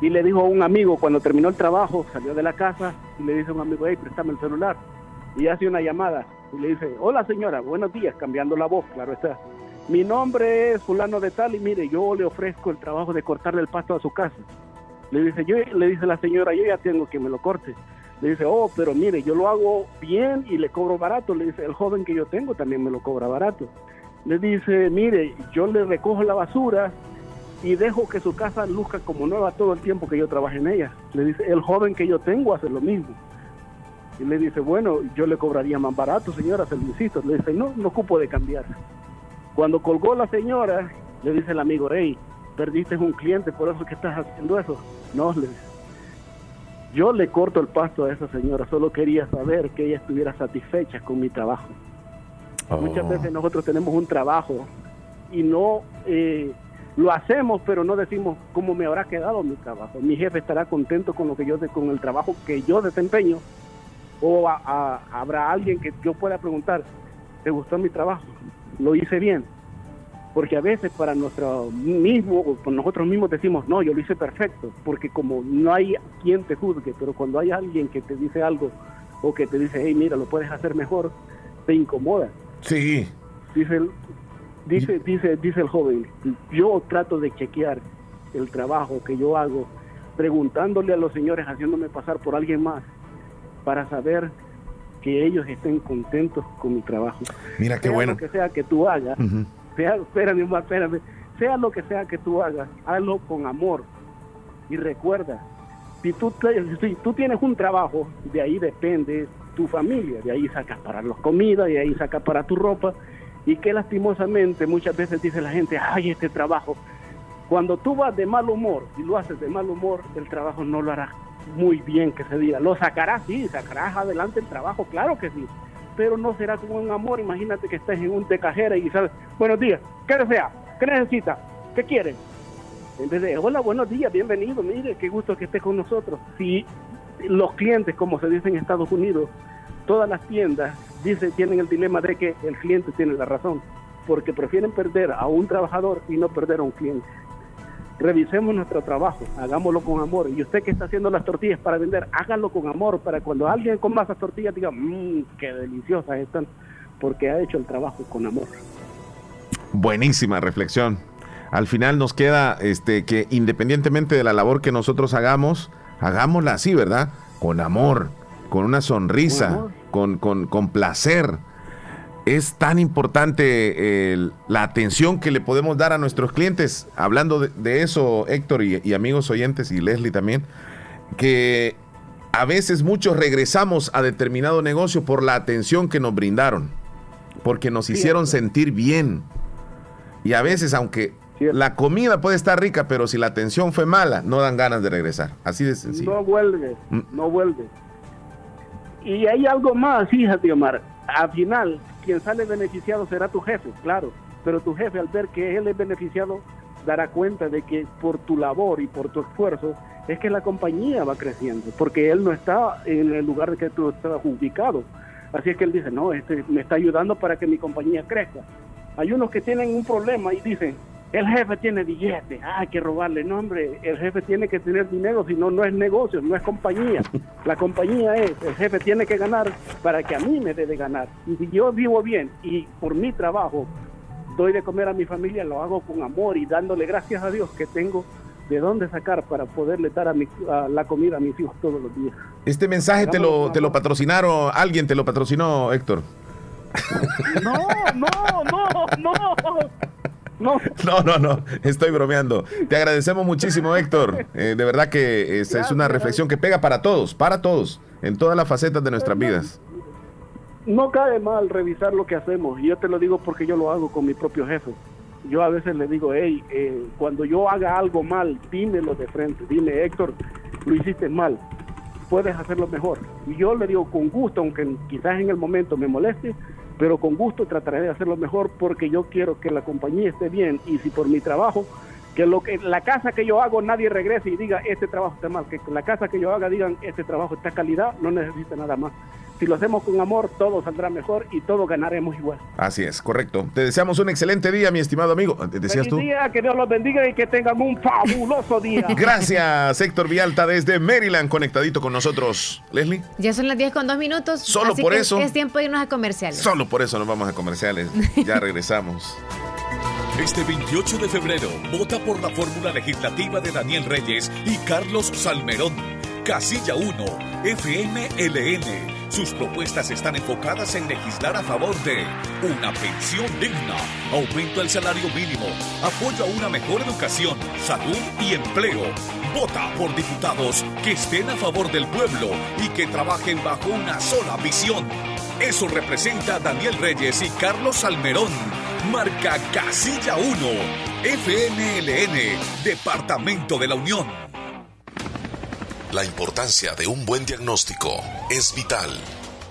Y le dijo a un amigo, cuando terminó el trabajo, salió de la casa y le dice a un amigo, hey, préstame el celular. Y hace una llamada y le dice, hola señora, buenos días, cambiando la voz, claro está. Mi nombre es fulano de tal y mire, yo le ofrezco el trabajo de cortarle el pasto a su casa. Le dice, yo, le dice la señora, yo ya tengo que me lo corte. Le dice, oh, pero mire, yo lo hago bien y le cobro barato. Le dice, el joven que yo tengo también me lo cobra barato. Le dice, mire, yo le recojo la basura y dejo que su casa luzca como nueva todo el tiempo que yo trabaje en ella. Le dice, el joven que yo tengo hace lo mismo. Y le dice, bueno, yo le cobraría más barato, señora, se lo insisto. Le dice, no, no ocupo de cambiar. Cuando colgó la señora, le dice el amigo, hey, perdiste un cliente, por eso que estás haciendo eso. No, le dice, yo le corto el pasto a esa señora, solo quería saber que ella estuviera satisfecha con mi trabajo. Muchas Oh. veces nosotros tenemos un trabajo y no eh, lo hacemos, pero no decimos cómo me habrá quedado mi trabajo. Mi jefe estará contento con lo que yo con el trabajo que yo desempeño o a- a- habrá alguien que yo pueda preguntar, ¿te gustó mi trabajo? ¿Lo hice bien? Porque a veces para nuestro mismo, o por nosotros mismos decimos, no, yo lo hice perfecto, porque como no hay quien te juzgue, pero cuando hay alguien que te dice algo o que te dice, hey, mira, lo puedes hacer mejor, te incomoda. Sí. Dice el, dice, dice, dice el joven, yo trato de chequear el trabajo que yo hago, preguntándole a los señores, haciéndome pasar por alguien más, para saber que ellos estén contentos con mi trabajo. Mira qué Sea bueno. Lo que sea que tú hagas, Ujú. sea, espérame, sea lo que sea que tú hagas, hazlo con amor. Y recuerda, si tú, si tú tienes un trabajo, de ahí depende tu familia, de ahí sacas para los comidas, de ahí sacas para tu ropa, y que lastimosamente muchas veces dice la gente, ay, este trabajo, cuando tú vas de mal humor y lo haces de mal humor, el trabajo no lo harás muy bien que se diga. Lo sacarás, sí, sacarás adelante el trabajo, claro que sí, pero no será con un amor. Imagínate que estés en un de cajera y sabes, buenos días, ¿qué desea? ¿Qué necesita? ¿Qué quiere? En vez de, hola, buenos días, bienvenido, mire, qué gusto que esté con nosotros. Si los clientes, como se dice en Estados Unidos, todas las tiendas dice, tienen el dilema de que el cliente tiene la razón, porque prefieren perder a un trabajador y no perder a un cliente. Revisemos nuestro trabajo, hagámoslo con amor. Y usted que está haciendo las tortillas para vender, hágalo con amor, para cuando alguien coma esas tortillas diga, mmm, qué deliciosas están, porque ha hecho el trabajo con amor. Buenísima reflexión. Al final nos queda este que independientemente de la labor que nosotros hagamos, hagámosla así, ¿verdad? Con amor, con una sonrisa, con, con, con placer. Es tan importante la atención que le podemos dar a nuestros clientes. Hablando de, de eso, Héctor y, y amigos oyentes y Leslie también, que a veces muchos regresamos a determinado negocio por la atención que nos brindaron, porque nos hicieron sentir bien. Y a veces, aunque la comida puede estar rica, pero si la atención fue mala, no dan ganas de regresar. Así de sencillo. No vuelve, no vuelve. Y hay algo más, fíjate, Omar. Al final, quien sale beneficiado será tu jefe, claro. Pero tu jefe, al ver que él es beneficiado, dará cuenta de que por tu labor y por tu esfuerzo es que la compañía va creciendo, porque él no está en el lugar que tú estás ubicado. Así es que él dice, no, este me está ayudando para que mi compañía crezca. Hay unos que tienen un problema y dicen, el jefe tiene billete, ah, hay que robarle. No, hombre, el jefe tiene que tener dinero, si no, no es negocio, no es compañía. La compañía es, el jefe tiene que ganar para que a mí me dé de ganar. Y si yo vivo bien y por mi trabajo doy de comer a mi familia, lo hago con amor y dándole gracias a Dios que tengo de dónde sacar para poderle dar a, mi- a la comida a mis hijos todos los días. Este mensaje te lo, te lo patrocinaron, alguien te lo patrocinó, Héctor. No, no, no, no. No. No, no, no, estoy bromeando. Te agradecemos muchísimo, Héctor. Eh, de verdad que es, es una reflexión que pega para todos, para todos, en todas las facetas de nuestras vidas. No cae mal revisar lo que hacemos. Y yo te lo digo porque yo lo hago con mi propio jefe. Yo a veces le digo, hey, eh, cuando yo haga algo mal, dímelo de frente. Dime, Héctor, lo hiciste mal. Puedes hacerlo mejor. Y yo le digo con gusto, aunque quizás en el momento me moleste, pero con gusto trataré de hacerlo mejor porque yo quiero que la compañía esté bien. Y si por mi trabajo, que lo que la casa que yo hago nadie regrese y diga este trabajo está mal, que la casa que yo haga digan este trabajo está calidad, no necesita nada más. Si lo hacemos con amor, todo saldrá mejor y todos ganaremos igual. Así es, correcto. Te deseamos un excelente día, mi estimado amigo. ¿Te decías Feliz tú? día, que Dios los bendiga y que tengan un fabuloso día. Gracias, Héctor Vialta, desde Maryland, conectadito con nosotros. Leslie, Ya son las 10 con 2 minutos. Solo así por que eso. Es tiempo de irnos a comerciales. solo por eso nos vamos a comerciales. Ya regresamos. Este 28 de febrero, vota por la fórmula legislativa de Daniel Reyes y Carlos Salmerón. Casilla 1, FMLN. Sus propuestas están enfocadas en legislar a favor de una pensión digna, aumento al salario mínimo, apoyo a una mejor educación, salud y empleo. Vota por diputados que estén a favor del pueblo y que trabajen bajo una sola visión. Eso representa Daniel Reyes y Carlos Almerón. Marca Casilla 1, FMLN, Departamento de la Unión. La importancia de un buen diagnóstico es vital.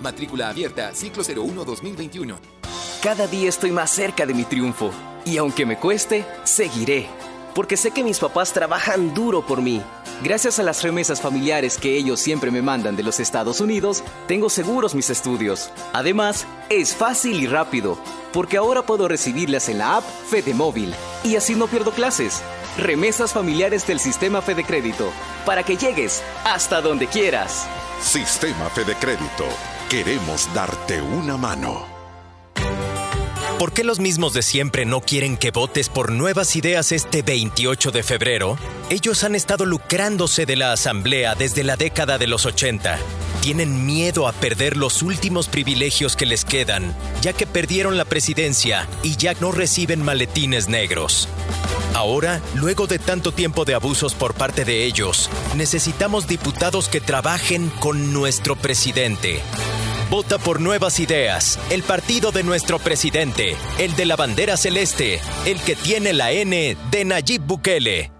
Matrícula abierta, ciclo 01-2021. Cada día estoy más cerca de mi triunfo. Y aunque me cueste, seguiré. Porque sé que mis papás trabajan duro por mí. Gracias a las remesas familiares que ellos siempre me mandan de los Estados Unidos, tengo seguros mis estudios. Además, es fácil y rápido, porque ahora puedo recibirlas en la app Fede Móvil y así no pierdo clases. Remesas familiares del sistema Fede Crédito, para que llegues hasta donde quieras. Sistema Fede Crédito. Queremos darte una mano. ¿Por qué los mismos de siempre no quieren que votes por nuevas ideas este 28 de febrero? Ellos han estado lucrándose de la Asamblea desde la década de los 80. Tienen miedo a perder los últimos privilegios que les quedan, ya que perdieron la presidencia y ya no reciben maletines negros. Ahora, luego de tanto tiempo de abusos por parte de ellos, necesitamos diputados que trabajen con nuestro presidente. Vota por Nuevas Ideas, el partido de nuestro presidente, el de la bandera celeste, el que tiene la N de Nayib Bukele.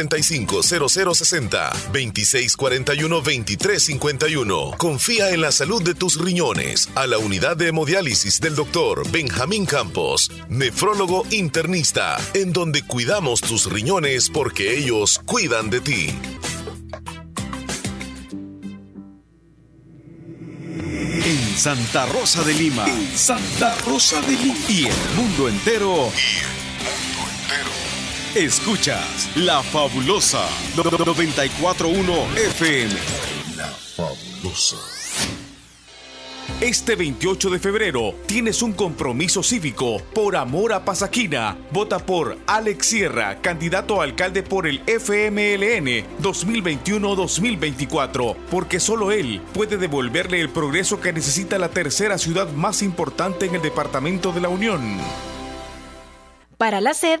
45 0060 2641 2351. Confía en la salud de tus riñones a la unidad de hemodiálisis del doctor Benjamín Campos, nefrólogo internista, en donde cuidamos tus riñones porque ellos cuidan de ti. En Santa Rosa de Lima. Santa Rosa de Lima. Y el mundo entero. Escuchas La Fabulosa 941 FM. La Fabulosa. Este 28 de febrero tienes un compromiso cívico por amor a Pasaquina. Vota por Alex Sierra, candidato a alcalde por el FMLN 2021-2024, porque solo él puede devolverle el progreso que necesita la tercera ciudad más importante en el departamento de la Unión. Para la sed,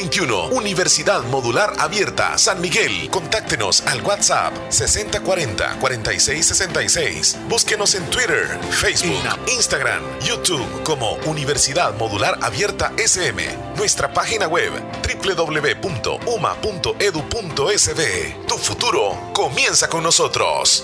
Universidad Modular Abierta, San Miguel. Contáctenos al WhatsApp 6040-4666. Búsquenos en Twitter, Facebook, Instagram, YouTube como Universidad Modular Abierta SM. Nuestra página web www.uma.edu.sb. Tu futuro comienza con nosotros.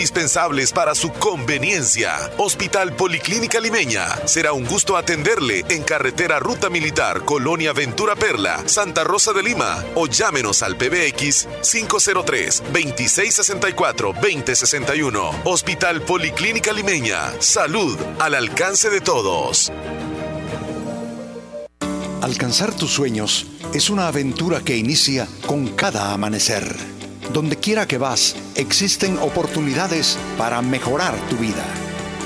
indispensables para su conveniencia. Hospital Policlínica Limeña. Será un gusto atenderle en carretera Ruta Militar, Colonia Ventura Perla, Santa Rosa de Lima o llámenos al PBX 503-2664-2061. Hospital Policlínica Limeña. Salud al alcance de todos. Alcanzar tus sueños es una aventura que inicia con cada amanecer donde quiera que vas, existen oportunidades para mejorar tu vida.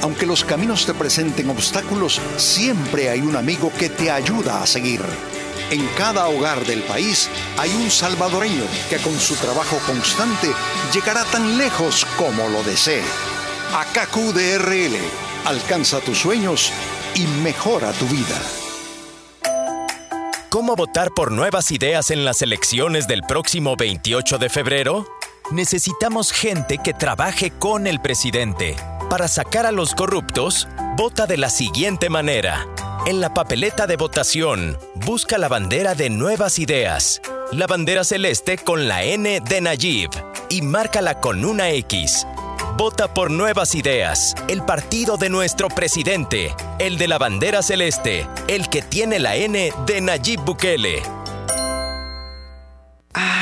Aunque los caminos te presenten obstáculos, siempre hay un amigo que te ayuda a seguir. En cada hogar del país hay un salvadoreño que con su trabajo constante llegará tan lejos como lo desee. AKQDRL, alcanza tus sueños y mejora tu vida. ¿Cómo votar por nuevas ideas en las elecciones del próximo 28 de febrero? Necesitamos gente que trabaje con el presidente. Para sacar a los corruptos, vota de la siguiente manera. En la papeleta de votación, busca la bandera de nuevas ideas, la bandera celeste con la N de Nayib y márcala con una X. Vota por Nuevas Ideas, el partido de nuestro presidente, el de la bandera celeste, el que tiene la N de Nayib Bukele.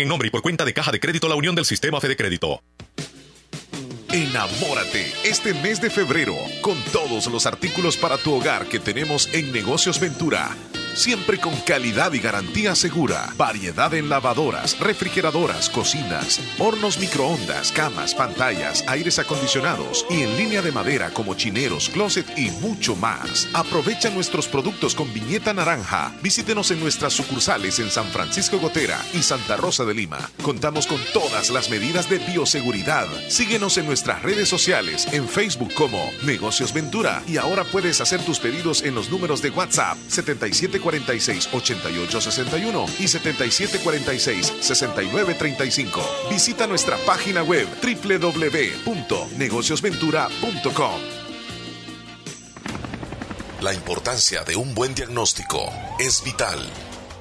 en nombre y por cuenta de Caja de Crédito La Unión del Sistema Fede Crédito. Enamórate este mes de febrero con todos los artículos para tu hogar que tenemos en Negocios Ventura siempre con calidad y garantía segura. Variedad en lavadoras, refrigeradoras, cocinas, hornos microondas, camas, pantallas, aires acondicionados y en línea de madera como chineros, closet y mucho más. Aprovecha nuestros productos con viñeta naranja. Visítenos en nuestras sucursales en San Francisco Gotera y Santa Rosa de Lima. Contamos con todas las medidas de bioseguridad. Síguenos en nuestras redes sociales, en Facebook como Negocios Ventura y ahora puedes hacer tus pedidos en los números de WhatsApp 77 46 88 61 y 77 46 69 35. Visita nuestra página web www.negociosventura.com. La importancia de un buen diagnóstico es vital.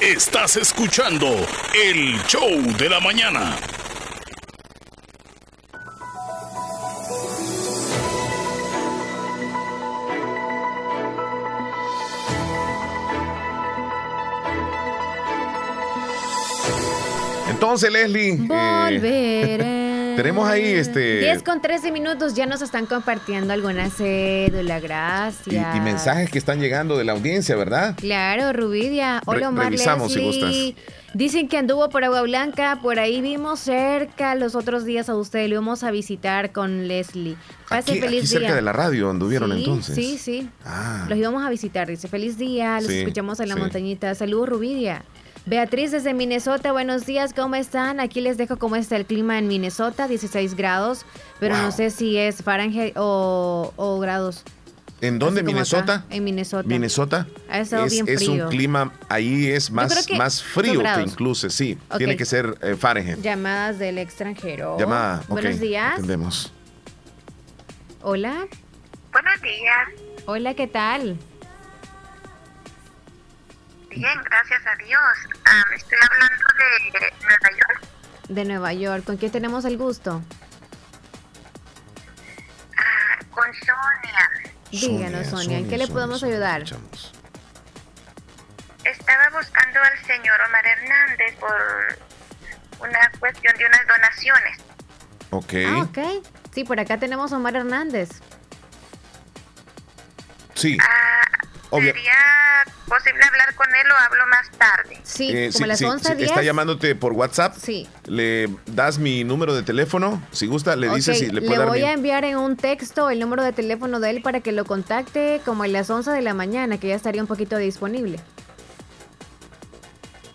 Estás escuchando el show de la mañana. Entonces, Leslie. Volveré. Tenemos ahí este. 10 con 13 minutos ya nos están compartiendo alguna cédula, gracias. Y, mensajes que están llegando de la audiencia, ¿verdad? Claro, Rubidia. Hola, Omar revisamos si gustas. Dicen que anduvo por Agua Blanca, por ahí vimos cerca los otros días a usted, lo íbamos a visitar con Leslie. Pase aquí, feliz aquí cerca de la radio anduvieron entonces. Sí, sí. Ah. Los íbamos a visitar, dice, feliz día, los escuchamos en la montañita. Saludos, Rubidia. Beatriz desde Minnesota, buenos días, ¿cómo están? Aquí les dejo cómo está el clima en Minnesota, 16 grados, pero no sé si es Fahrenheit o, grados. ¿En dónde? ¿Minnesota? En Minnesota. Minnesota. es, bien frío. es un clima, ahí es más, más frío que incluso, sí. Tiene que ser eh, Fahrenheit. Llamadas del extranjero. Llamada, Buenos días. Entendemos. Hola. Buenos días. Hola, ¿qué tal? Bien, gracias a Dios. Estoy hablando de Nueva York. De Nueva York. ¿Con quién tenemos el gusto? Ah, con Sonia. Díganos, Sonia, ¿en qué le podemos ayudar? Estaba buscando al señor Omar Hernández por una cuestión de unas donaciones. Ok. Ah, ok. Sí, por acá tenemos a Omar Hernández. Sí. Ah, ¿Sería posible hablar con él o hablo más tarde? Sí, Eh, como sí, las sí, 11 sí. Está llamándote por WhatsApp. Sí. Le das mi número de teléfono. Si gusta, le dices Ok, si le le puede dar voy mi- a enviar en un texto el número de teléfono de él para que lo contacte como a las 11 de la mañana, que ya estaría un poquito disponible.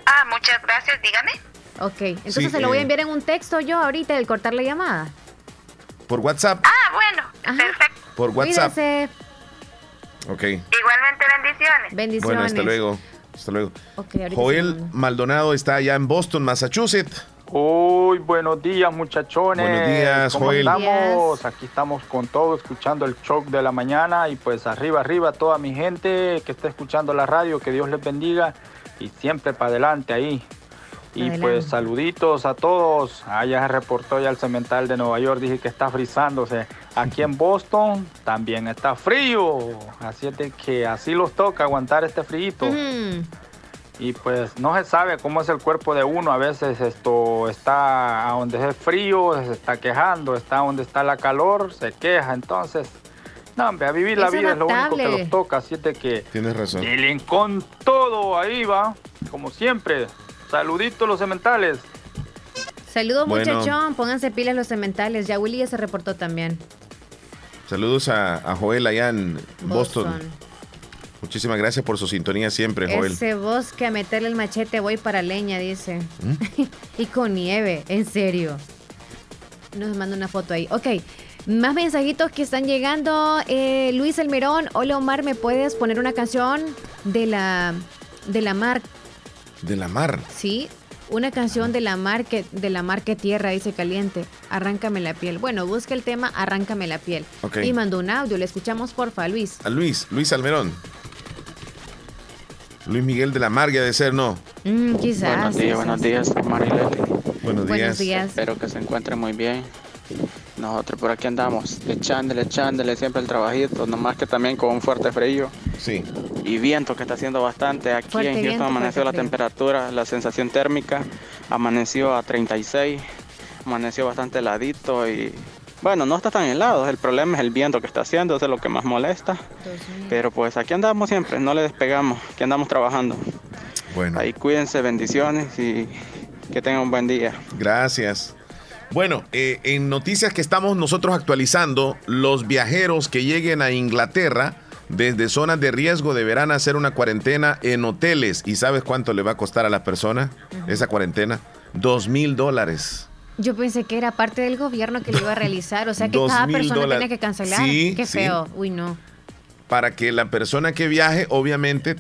Ah, muchas gracias, dígame. Ok, entonces Sí, se lo voy a eh. enviar en un texto yo ahorita al cortar la llamada. Por WhatsApp. Ah, bueno, perfecto. Por WhatsApp. Cuídese. Ok. Igualmente bendiciones. Bendiciones. Bueno, hasta luego. Hasta luego. Ok, ahorita Joel Maldonado está allá en Boston, Massachusetts. Uy, buenos días muchachones. Buenos días, ¿Cómo Joel. estamos? Aquí estamos con todo, escuchando el show de la mañana y pues arriba, arriba toda mi gente que está escuchando la radio, que Dios les bendiga y siempre para adelante ahí. Y Adelante. pues saluditos a todos. Allá se reportó ya el cemental de Nueva York, dije que está frizándose. Aquí en Boston también está frío, así es de que así los toca aguantar este frío. Mm. Y pues no se sabe cómo es el cuerpo de uno. A veces esto está a donde es frío, se está quejando, está donde está la calor, se queja. Entonces, no, hombre, a vivir la Es vida es lo único que los toca. Así es de que Tienes razón. Delen con todo, ahí va, como siempre. Saluditos los cementales. Saludos Bueno. muchachón, pónganse pilas los cementales. Ya Willy ya se reportó también. Saludos a, a Joel allá en Boston. Boston. Muchísimas gracias por su sintonía siempre, Joel. Ese bosque a meterle el machete voy para leña, dice. ¿Mm? y con nieve, en serio. Nos manda una foto ahí. Ok, más mensajitos que están llegando. Eh, Luis Elmerón, hola Omar, ¿me puedes poner una canción de la, de la mar? De la mar. Sí, una canción de la mar que, de la mar que tierra, dice caliente. Arráncame la piel. Bueno, busca el tema Arráncame la piel. Ok. Y mandó un audio, le escuchamos porfa, Luis. A Luis, Luis Almerón. Luis Miguel de la Mar, ya de ser, ¿no? Mm, quizás. Buenos días, buenos días, y Leslie. Buenos Buenos días. Espero que se encuentren muy bien. Nosotros por aquí andamos, echándole, echándole siempre el trabajito, nomás que también con un fuerte frío. Sí. Y viento que está haciendo bastante. Aquí Fuerte en viento, Houston amaneció la frío. temperatura, la sensación térmica amaneció a 36, amaneció bastante heladito y bueno, no está tan helado, el problema es el viento que está haciendo, eso es lo que más molesta. Pero pues aquí andamos siempre, no le despegamos, aquí andamos trabajando. Bueno. Ahí cuídense, bendiciones y que tengan un buen día. Gracias. Bueno, eh, en noticias que estamos nosotros actualizando, los viajeros que lleguen a Inglaterra desde zonas de riesgo deberán hacer una cuarentena en hoteles. ¿Y sabes cuánto le va a costar a las personas esa cuarentena? Dos mil dólares. Yo pensé que era parte del gobierno que lo iba a realizar, o sea que cada persona tiene que cancelar. Sí, Qué sí. feo. Uy, no. Para que la persona que viaje, obviamente,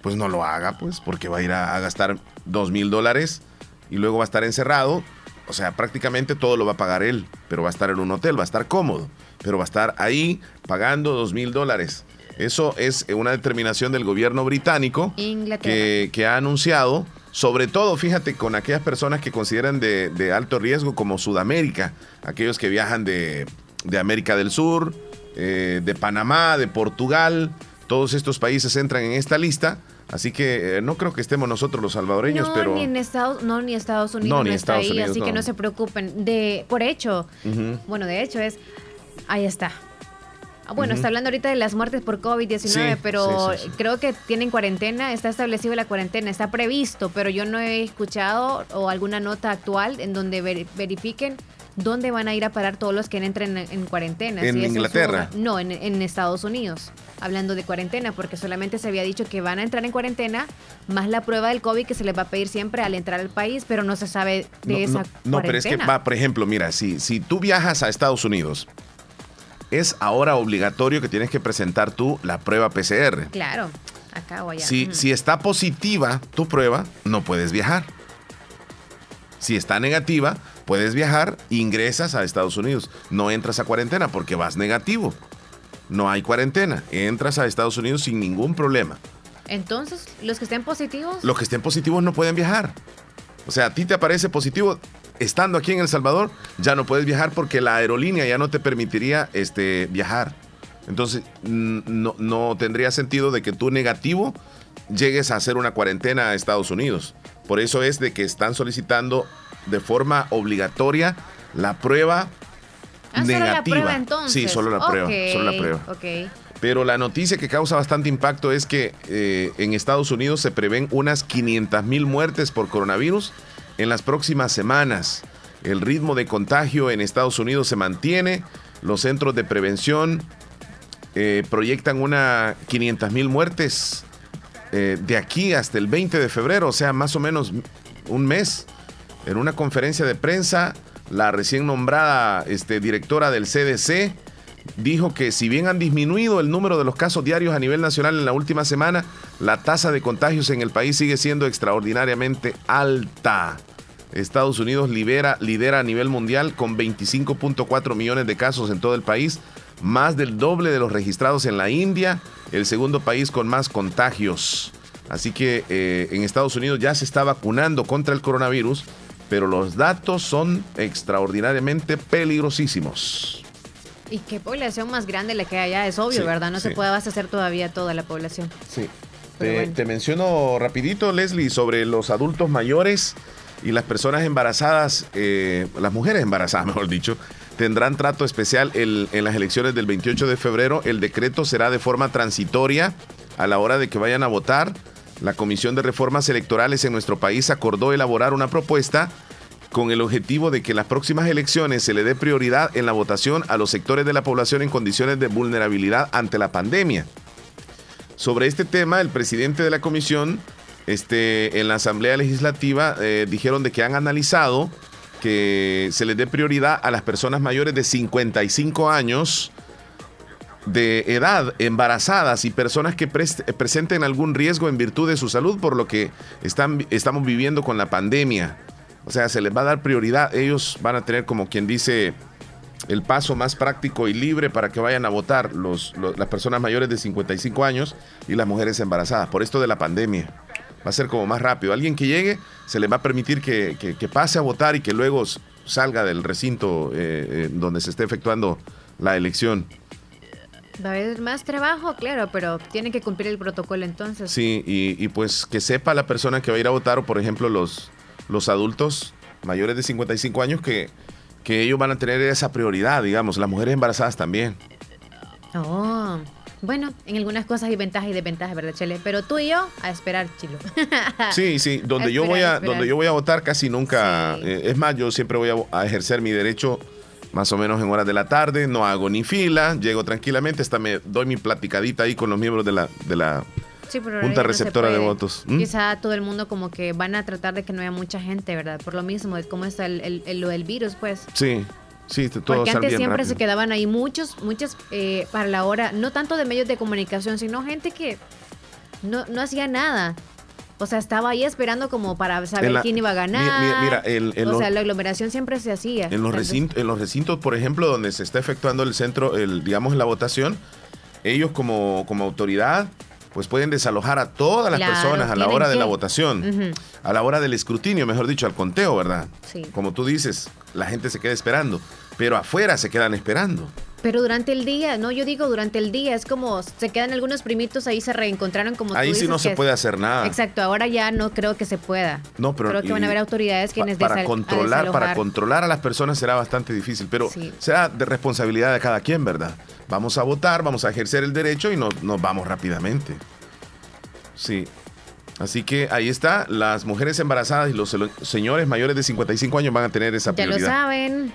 pues no lo haga, pues, porque va a ir a, a gastar dos mil dólares y luego va a estar encerrado. O sea, prácticamente todo lo va a pagar él, pero va a estar en un hotel, va a estar cómodo, pero va a estar ahí pagando dos mil dólares. Eso es una determinación del gobierno británico que, que ha anunciado, sobre todo, fíjate, con aquellas personas que consideran de, de alto riesgo como Sudamérica, aquellos que viajan de, de América del Sur, eh, de Panamá, de Portugal, todos estos países entran en esta lista, así que eh, no creo que estemos nosotros los salvadoreños, no, pero... ni en Estados, no, ni Estados Unidos No, no, ni está Estados ahí, Unidos, así que no. no se preocupen. De, por hecho, bueno, de hecho es, ahí está. Ah, Bueno, está hablando ahorita de las muertes por COVID-19, Sí, pero sí, sí, sí. creo que tienen cuarentena, está establecido la cuarentena, está previsto, pero yo no he escuchado o alguna nota actual en donde ver- verifiquen dónde van a ir a parar todos los que entren en, en cuarentena. ¿En si es su Inglaterra? no, en, en Estados Unidos, hablando de cuarentena, porque solamente se había dicho que van a entrar en cuarentena, más la prueba del COVID que se les va a pedir siempre al entrar al país, pero no se sabe de No, esa no, no, pero es que cuarentena. va, por ejemplo, mira, si, si tú viajas a Estados Unidos, es ahora obligatorio que tienes que presentar tú la prueba PCR. Claro, acá o allá. Si, si está positiva tu prueba, no puedes viajar. Si está negativa, puedes viajar, ingresas a Estados Unidos. No entras a cuarentena porque vas negativo. No hay cuarentena. Entras a Estados Unidos sin ningún problema. Entonces, los que estén positivos, Los que estén positivos no pueden viajar. O sea, a ti te aparece positivo estando aquí en El Salvador, ya no puedes viajar porque la aerolínea ya no te permitiría este, viajar. Entonces, no, no tendría sentido de que tú negativo llegues a hacer una cuarentena a Estados Unidos. Por eso es de que están solicitando de forma obligatoria la prueba Ah, solo la negativa. prueba entonces. Sí, solo la prueba, solo la prueba. Pero la noticia que causa bastante impacto es que eh, en Estados Unidos se prevén unas 500 mil muertes por coronavirus en las próximas semanas. El ritmo de contagio en Estados Unidos se mantiene. Los centros de prevención eh, proyectan una 500 mil muertes eh, de aquí hasta el 20 de febrero, o sea, más o menos un mes. En una conferencia de prensa, la recién nombrada este, directora del CDC dijo que si bien han disminuido el número de los casos diarios a nivel nacional en la última semana, la tasa de contagios en el país sigue siendo extraordinariamente alta. Estados Unidos lidera a nivel mundial con 25.4 millones de casos en todo el país, más del doble de los registrados en la India, el segundo país con más contagios. Así que eh, en Estados Unidos ya se está vacunando contra el coronavirus, pero los datos son extraordinariamente peligrosísimos. Y qué población más grande la que allá, es obvio, Sí, ¿verdad? No se puede abastecer todavía toda la población. Sí. Te, bueno. te menciono rapidito, Leslie, sobre los adultos mayores y las personas embarazadas, eh, las mujeres embarazadas, mejor dicho, tendrán trato especial el- en las elecciones del 28 de febrero. El decreto será de forma transitoria a la hora de que vayan a votar. La Comisión de Reformas Electorales en nuestro país acordó elaborar una propuesta con el objetivo de que en las próximas elecciones se le dé prioridad en la votación a los sectores de la población en condiciones de vulnerabilidad ante la pandemia. Sobre este tema, el presidente de la comisión, este, en la Asamblea Legislativa, eh, dijeron de que han analizado que se les dé prioridad a las personas mayores de 55 años de edad, embarazadas y personas que pres- presenten algún riesgo en virtud de su salud, por lo que están, estamos viviendo con la pandemia. O sea, se les va a dar prioridad. Ellos van a tener, como quien dice, el paso más práctico y libre para que vayan a votar los, las personas mayores de 55 años y las mujeres embarazadas, por esto de la pandemia. Va a ser como más rápido. Alguien que llegue se le va a permitir que, que- pase a votar y que luego salga del recinto eh, donde se esté efectuando la elección. Va a haber más trabajo, claro, pero tienen que cumplir el protocolo entonces. Sí, y, y pues que sepa la persona que va a ir a votar o por ejemplo los, los adultos mayores de 55 años que, que ellos van a tener esa prioridad, digamos, las mujeres embarazadas también. Oh, bueno, en algunas cosas hay ventajas y desventajas, ¿verdad, Chele? Pero tú y yo, a esperar, Chilo. Sí, sí, donde yo Esperar, voy a, donde yo voy a votar casi nunca, eh, es más, yo siempre voy a, a ejercer mi derecho más o menos en horas de la tarde, no hago ni fila, llego tranquilamente, hasta me doy mi platicadita ahí con los miembros de la, de la, junta receptora de votos. ¿Mm? Quizá todo el mundo como que van a tratar de que no haya mucha gente, ¿verdad? Por lo mismo, de cómo está el, el, lo del virus, pues. Sí. Sí, todo Porque antes siempre se quedaban ahí muchos, muchas eh, para la hora, no tanto de medios de comunicación, sino gente que no, no hacía nada. O sea, estaba ahí esperando como para saber quién iba a ganar. Mira, o sea, la aglomeración siempre se hacía. En los, recintos, en los recintos, por ejemplo, donde se está efectuando el centro, el, digamos, la votación, ellos como, como autoridad pues pueden desalojar a todas las personas a la hora de la votación, a la hora del escrutinio, mejor dicho, al conteo, ¿verdad? Sí. Como tú dices, la gente se queda esperando, pero afuera se quedan esperando. Pero durante el día, no, yo digo durante el día, es como se quedan algunos primitos ahí se reencontraron como Ahí sí no se puede hacer nada. Exacto, ahora ya no creo que se pueda. No, pero creo que van a haber autoridades quienes para controlar, para controlar a las personas será bastante difícil, pero será de responsabilidad de cada quien, ¿verdad? Vamos a votar, vamos a ejercer el derecho y nos, nos vamos rápidamente. Sí. Así que ahí está, las mujeres embarazadas y los señores mayores de 55 años van a tener esa prioridad. Ya lo saben.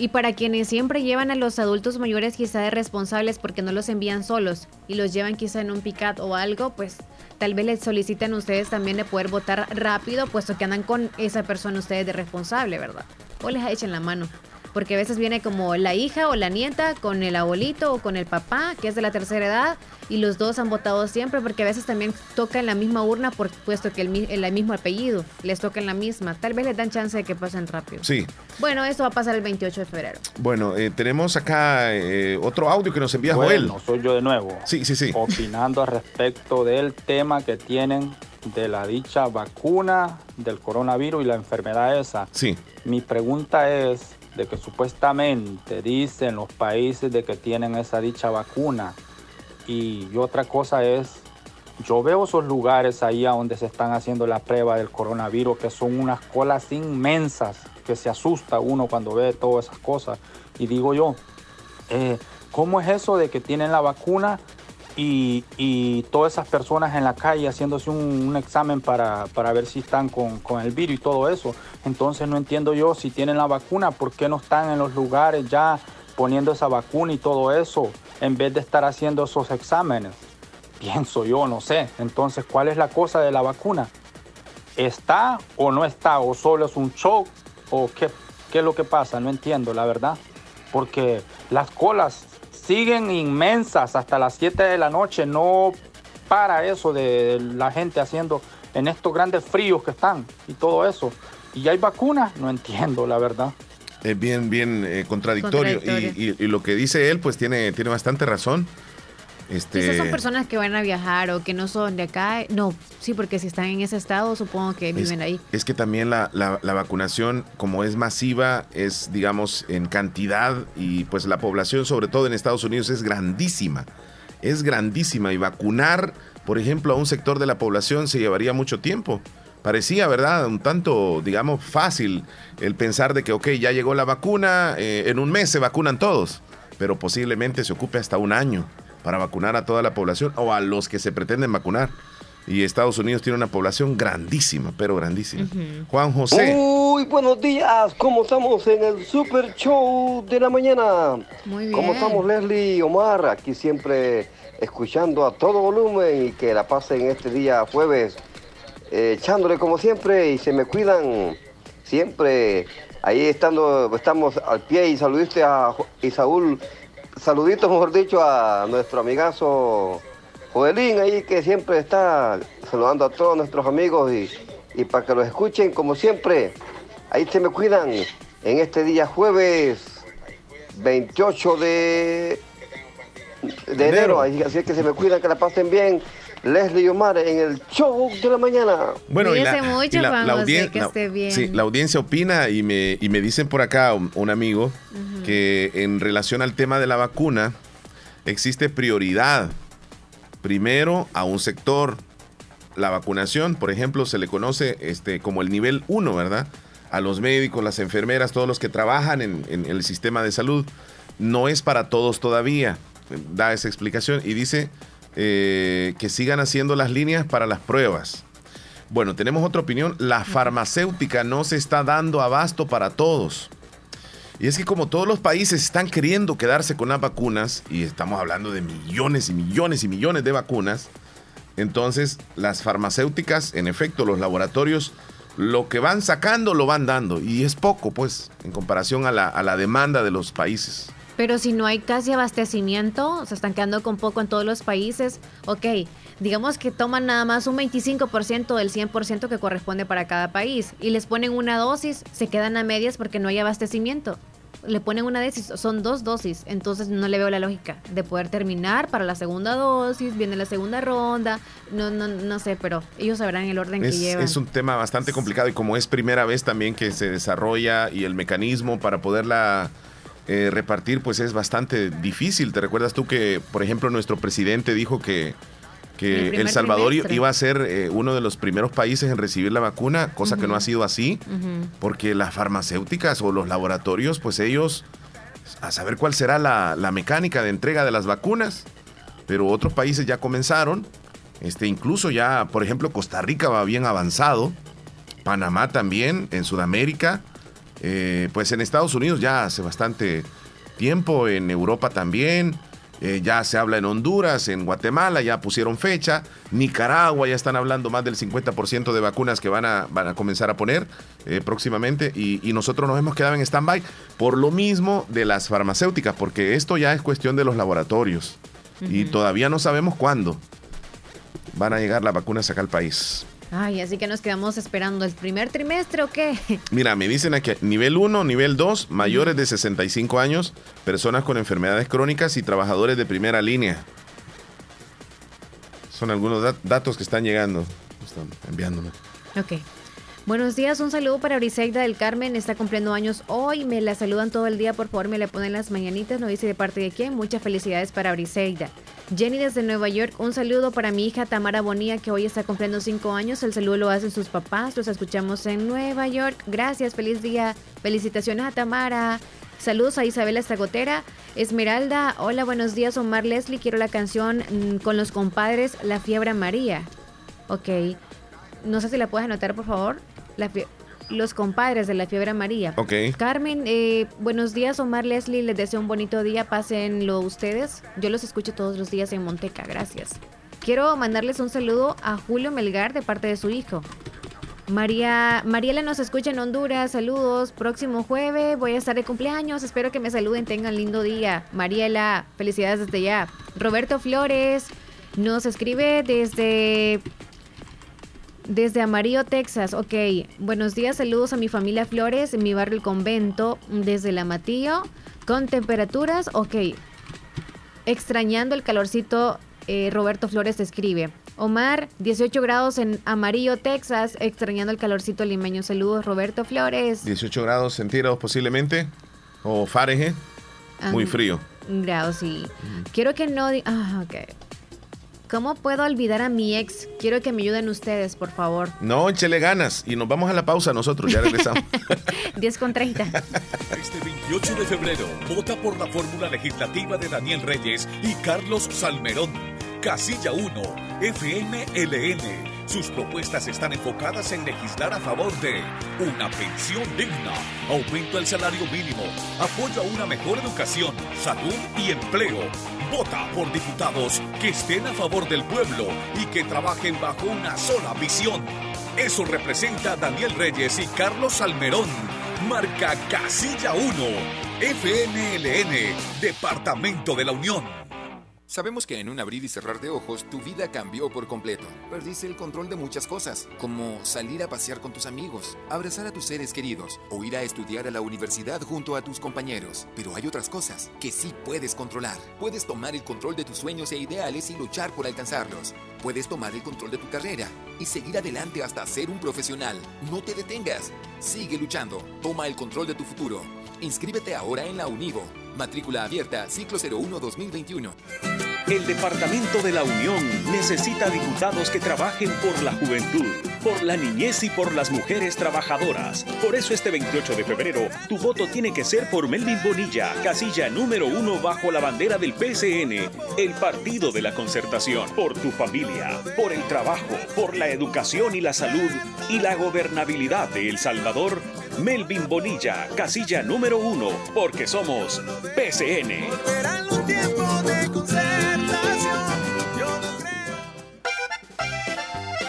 Y para quienes siempre llevan a los adultos mayores quizá de responsables porque no los envían solos y los llevan quizá en un pick-up o algo, pues tal vez les soliciten ustedes también de poder votar rápido, puesto que andan con esa persona ustedes de responsable, ¿verdad? O les echen la mano porque a veces viene como la hija o la nieta con el abuelito o con el papá, que es de la tercera edad, y los dos han votado siempre, porque a veces también toca en la misma urna, por, puesto que el, el, mismo apellido, les toca en la misma. Tal vez les dan chance de que pasen rápido. Sí. Bueno, eso va a pasar el 28 de febrero. Bueno, eh, tenemos acá eh, otro audio que nos envía Joel. Bueno, soy yo de nuevo. Sí, sí, sí. Opinando al respecto del tema que tienen de la dicha vacuna del coronavirus y la enfermedad esa. Sí. Mi pregunta es, de que supuestamente dicen los países de que tienen esa dicha vacuna. Y, otra cosa es, yo veo esos lugares ahí a donde se están haciendo la prueba del coronavirus, que son unas colas inmensas, que se asusta uno cuando ve todas esas cosas. Y digo yo, eh, ¿cómo es eso de que tienen la vacuna y, todas esas personas en la calle haciéndose un, examen para, ver si están con, el virus y todo eso. Entonces no entiendo yo si tienen la vacuna, ¿por qué no están en los lugares ya poniendo esa vacuna y todo eso en vez de estar haciendo esos exámenes? Pienso yo, no sé. Entonces, ¿cuál es la cosa de la vacuna? ¿Está o no está? ¿O solo es un show? ¿O qué, qué es lo que pasa? No entiendo, la verdad. Porque las colas siguen inmensas hasta las 7 de la noche. No para eso de la gente haciendo en estos grandes fríos que están y todo eso. ¿Y hay vacunas? No entiendo, la verdad. Es bien, bien eh, contradictorio. Y, lo que dice él, pues tiene, tiene bastante razón. Este... son personas que van a viajar o que no son de acá. No, sí, porque si están en ese estado, supongo que viven ahí. Es que también la, la, vacunación, como es masiva, es, digamos, en cantidad y pues la población, sobre todo en Estados Unidos, es grandísima. Es grandísima y vacunar, por ejemplo, a un sector de la población se llevaría mucho tiempo. Parecía, ¿verdad? Un tanto, digamos, fácil el pensar de que, ok, ya llegó la vacuna, eh, en un mes se vacunan todos, pero posiblemente se ocupe hasta un año para vacunar a toda la población o a los que se pretenden vacunar. Y Estados Unidos tiene una población grandísima, pero grandísima. Juan José. Muy buenos días, ¿cómo estamos en el Super Show de la mañana? Muy bien. ¿Cómo estamos Leslie y Omar? Aquí siempre escuchando a todo volumen y que la pasen este día jueves, eh, echándole como siempre y se me cuidan siempre. Ahí estando, estamos al pie y saludiste a Isaúl saluditos, mejor dicho, a nuestro amigazo Joelín ahí que siempre está saludando a todos nuestros amigos y, y para que los escuchen como siempre. Ahí se me cuidan en este día jueves 28 de, de enero. Así, así que se me cuidan, que la pasen bien. Leslie Omar en el show de la mañana. Bueno, y la, mucho, la, audiencia, Sí, la audiencia opina y me, y me dicen por acá un, amigo que en relación al tema de la vacuna existe prioridad. Primero a un sector. La vacunación, por ejemplo, se le conoce este, como el nivel 1, ¿verdad? A los médicos, las enfermeras, todos los que trabajan en, en el sistema de salud. No es para todos todavía. Da esa explicación y dice eh, que sigan haciendo las líneas para las pruebas. Bueno, tenemos otra opinión. La farmacéutica no se está dando abasto para todos. Y es que como todos los países están queriendo quedarse con las vacunas, y estamos hablando de millones y millones y millones de vacunas, Entonces, las farmacéuticas, en efecto, los laboratorios, lo que van sacando lo van dando. Y es poco, pues, en comparación a la, a la demanda de los países. Pero si no hay casi abastecimiento, se están quedando con poco en todos los países, ok, digamos que toman nada más un 25% del 100% que corresponde para cada país y les ponen una dosis, se quedan a medias porque no hay abastecimiento. Le ponen una dosis, son dos dosis, entonces no le veo la lógica de poder terminar para la segunda dosis, viene la segunda ronda, no, no, no sé, pero ellos sabrán el orden Es, que llevan. es un tema bastante complicado y como es primera vez también que se desarrolla y el mecanismo para poderla eh, repartir, pues es bastante difícil. ¿Te recuerdas tú que, por ejemplo, nuestro presidente dijo que, que El Salvador trimestre. iba a ser eh, uno de los primeros países en recibir la vacuna, cosa que no ha sido así? Porque las farmacéuticas o los laboratorios, pues ellos, a saber cuál será la, la mecánica de entrega de las vacunas, pero otros países ya comenzaron, este, incluso ya, por ejemplo, Costa Rica va bien avanzado, Panamá también, en Sudamérica, eh, pues en Estados Unidos ya hace bastante tiempo, en Europa también, eh, ya se habla en Honduras, en Guatemala, ya pusieron fecha, Nicaragua ya están hablando más del 50% de vacunas que van a, van a comenzar a poner eh, próximamente y, y nosotros nos hemos quedado en stand-by por lo mismo de las farmacéuticas, porque esto ya es cuestión de los laboratorios y todavía no sabemos cuándo van a llegar las vacunas acá al país. Ay, así que nos quedamos esperando el primer trimestre o qué? Mira, me dicen aquí, nivel 1, nivel 2, mayores de 65 años, personas con enfermedades crónicas y trabajadores de primera línea. Son algunos dat- datos que están llegando, están enviándome. Ok. Buenos días, un saludo para Briseida del Carmen, está cumpliendo años hoy, me la saludan todo el día, por favor me le ponen las mañanitas, no dice de parte de quién, muchas felicidades para Briseida. Jenny desde Nueva York, un saludo para mi hija Tamara Bonilla que hoy está cumpliendo cinco años, el saludo lo hacen sus papás, los escuchamos en Nueva York, gracias, feliz día, felicitaciones a Tamara. Saludos a Isabela Estagotera. Esmeralda, hola, buenos días. Omar Leslie, quiero la canción mm, con los compadres La Fiebre María. Ok. No sé si la puedes anotar, por favor. La los compadres de la fiebre amarilla. Ok. Carmen, eh, buenos días, Omar Leslie. Les deseo un bonito día. Pásenlo ustedes. Yo los escucho todos los días en Monteca. Gracias. Quiero mandarles un saludo a Julio Melgar de parte de su hijo. María, Mariela nos escucha en Honduras, saludos. Próximo jueves voy a estar de cumpleaños, espero que me saluden, tengan lindo día. Mariela, felicidades desde ya. Roberto Flores nos escribe desde desde Amarillo, Texas. Ok, buenos días, saludos a mi familia Flores en mi barrio El Convento, desde La Matillo, con temperaturas, ok. Extrañando el calorcito, eh, Roberto Flores escribe. Omar, 18 grados en Amarillo, Texas, extrañando el calorcito limeño. Saludos, Roberto Flores. 18 grados centígrados posiblemente, o Fahrenheit, muy Ah, frío. Grados, sí. Quiero que no... Ah, ok. ¿Cómo puedo olvidar a mi ex? Quiero que me ayuden ustedes, por favor. No, échele ganas y nos vamos a la pausa nosotros, ya regresamos. 10 con 30. Este 28 de febrero, vota por la fórmula legislativa de Daniel Reyes y Carlos Salmerón. Casilla 1, FMLN. Sus propuestas están enfocadas en legislar a favor de una pensión digna, aumento al salario mínimo, apoyo a una mejor educación, salud y empleo. Vota por diputados que estén a favor del pueblo y que trabajen bajo una sola visión. Eso representa Daniel Reyes y Carlos Salmerón. Marca Casilla 1, FNLN, Departamento de la Unión. Sabemos que en un abrir y cerrar de ojos tu vida cambió por completo. Perdiste el control de muchas cosas, como salir a pasear con tus amigos, abrazar a tus seres queridos o ir a estudiar a la universidad junto a tus compañeros. Pero hay otras cosas que sí puedes controlar. Puedes tomar el control de tus sueños e ideales y luchar por alcanzarlos. Puedes tomar el control de tu carrera y seguir adelante hasta ser un profesional. No te detengas. Sigue luchando. Toma el control de tu futuro. Inscríbete ahora en la Univo. Matrícula abierta, ciclo 01-2021. El Departamento de la Unión necesita diputados que trabajen por la juventud, por la niñez y por las mujeres trabajadoras. Por eso este 28 de febrero, tu voto tiene que ser por Melvin Bonilla, casilla número uno bajo la bandera del PCN, el Partido de la Concertación. Por tu por el trabajo, por la educación y la salud y la gobernabilidad de El Salvador. Melvin Bonilla, casilla número uno, porque somos PCN.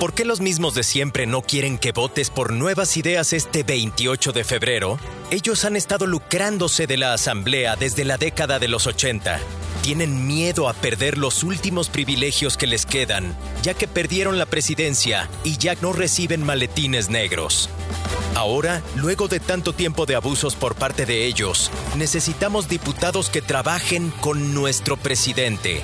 ¿Por qué los mismos de siempre no quieren que votes por nuevas ideas este 28 de febrero? Ellos han estado lucrándose de la Asamblea desde la década de los 80. Tienen miedo a perder los últimos privilegios que les quedan, ya que perdieron la presidencia y ya no reciben maletines negros. Ahora, luego de tanto tiempo de abusos por parte de ellos, necesitamos diputados que trabajen con nuestro presidente.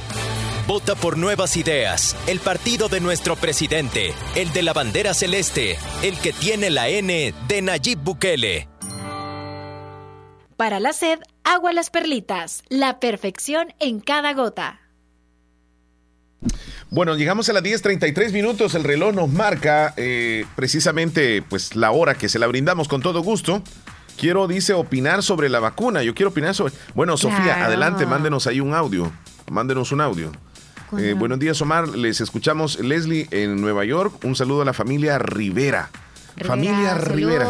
Vota por Nuevas Ideas, el partido de nuestro presidente, el de la bandera celeste, el que tiene la N de Nayib Bukele. Para la sed, agua las perlitas, la perfección en cada gota. Bueno, llegamos a las 10.33 minutos, el reloj nos marca eh, precisamente pues la hora que se la brindamos con todo gusto. Quiero, dice, opinar sobre la vacuna. Yo quiero opinar sobre... Bueno, Sofía, Claro. adelante, mándenos ahí un audio. Mándenos un audio. Eh, buenos días, Omar. Les escuchamos Leslie en Nueva York. Un saludo a la familia Rivera. Rivera, familia Rivera.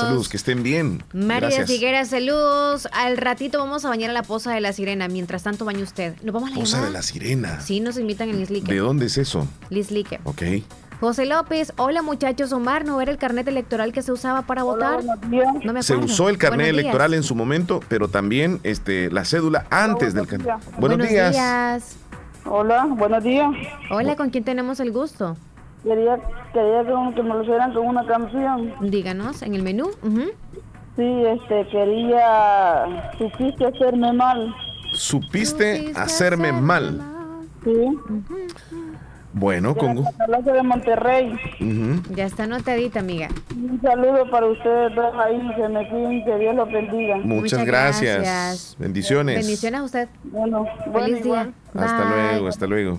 saludos. Que estén bien. María Gracias. Figueras, saludos. Al ratito vamos a bañar a la poza de la sirena. Mientras tanto, bañe usted. ¿Nos vamos a la Posa llamada? de la sirena. Sí, nos invitan en Lislique. ¿De dónde es eso? Lislique. Ok. José López, hola muchachos. Omar, ¿no era el carnet electoral que se usaba para votar? No me Se usó el carnet Buenos días. electoral en su momento, pero también este, la cédula antes del carnet. Buenos, Buenos días. días. Hola, buenos días. Hola, ¿con quién tenemos el gusto? Quería, quería que, me lo hicieran con una canción. Díganos, en el menú. Ujú. Sí, este, quería... Supiste hacerme mal. Supiste hacerme mal. Sí. Bueno, De con de Monterrey. Ujú. Ya está anotadita, amiga. Un saludo para ustedes dos ahí, se me cuiden, que Dios los bendiga. Muchas, gracias. Bendiciones. Bendiciones a usted. Bueno, Feliz día. Hasta Bye. luego, hasta luego.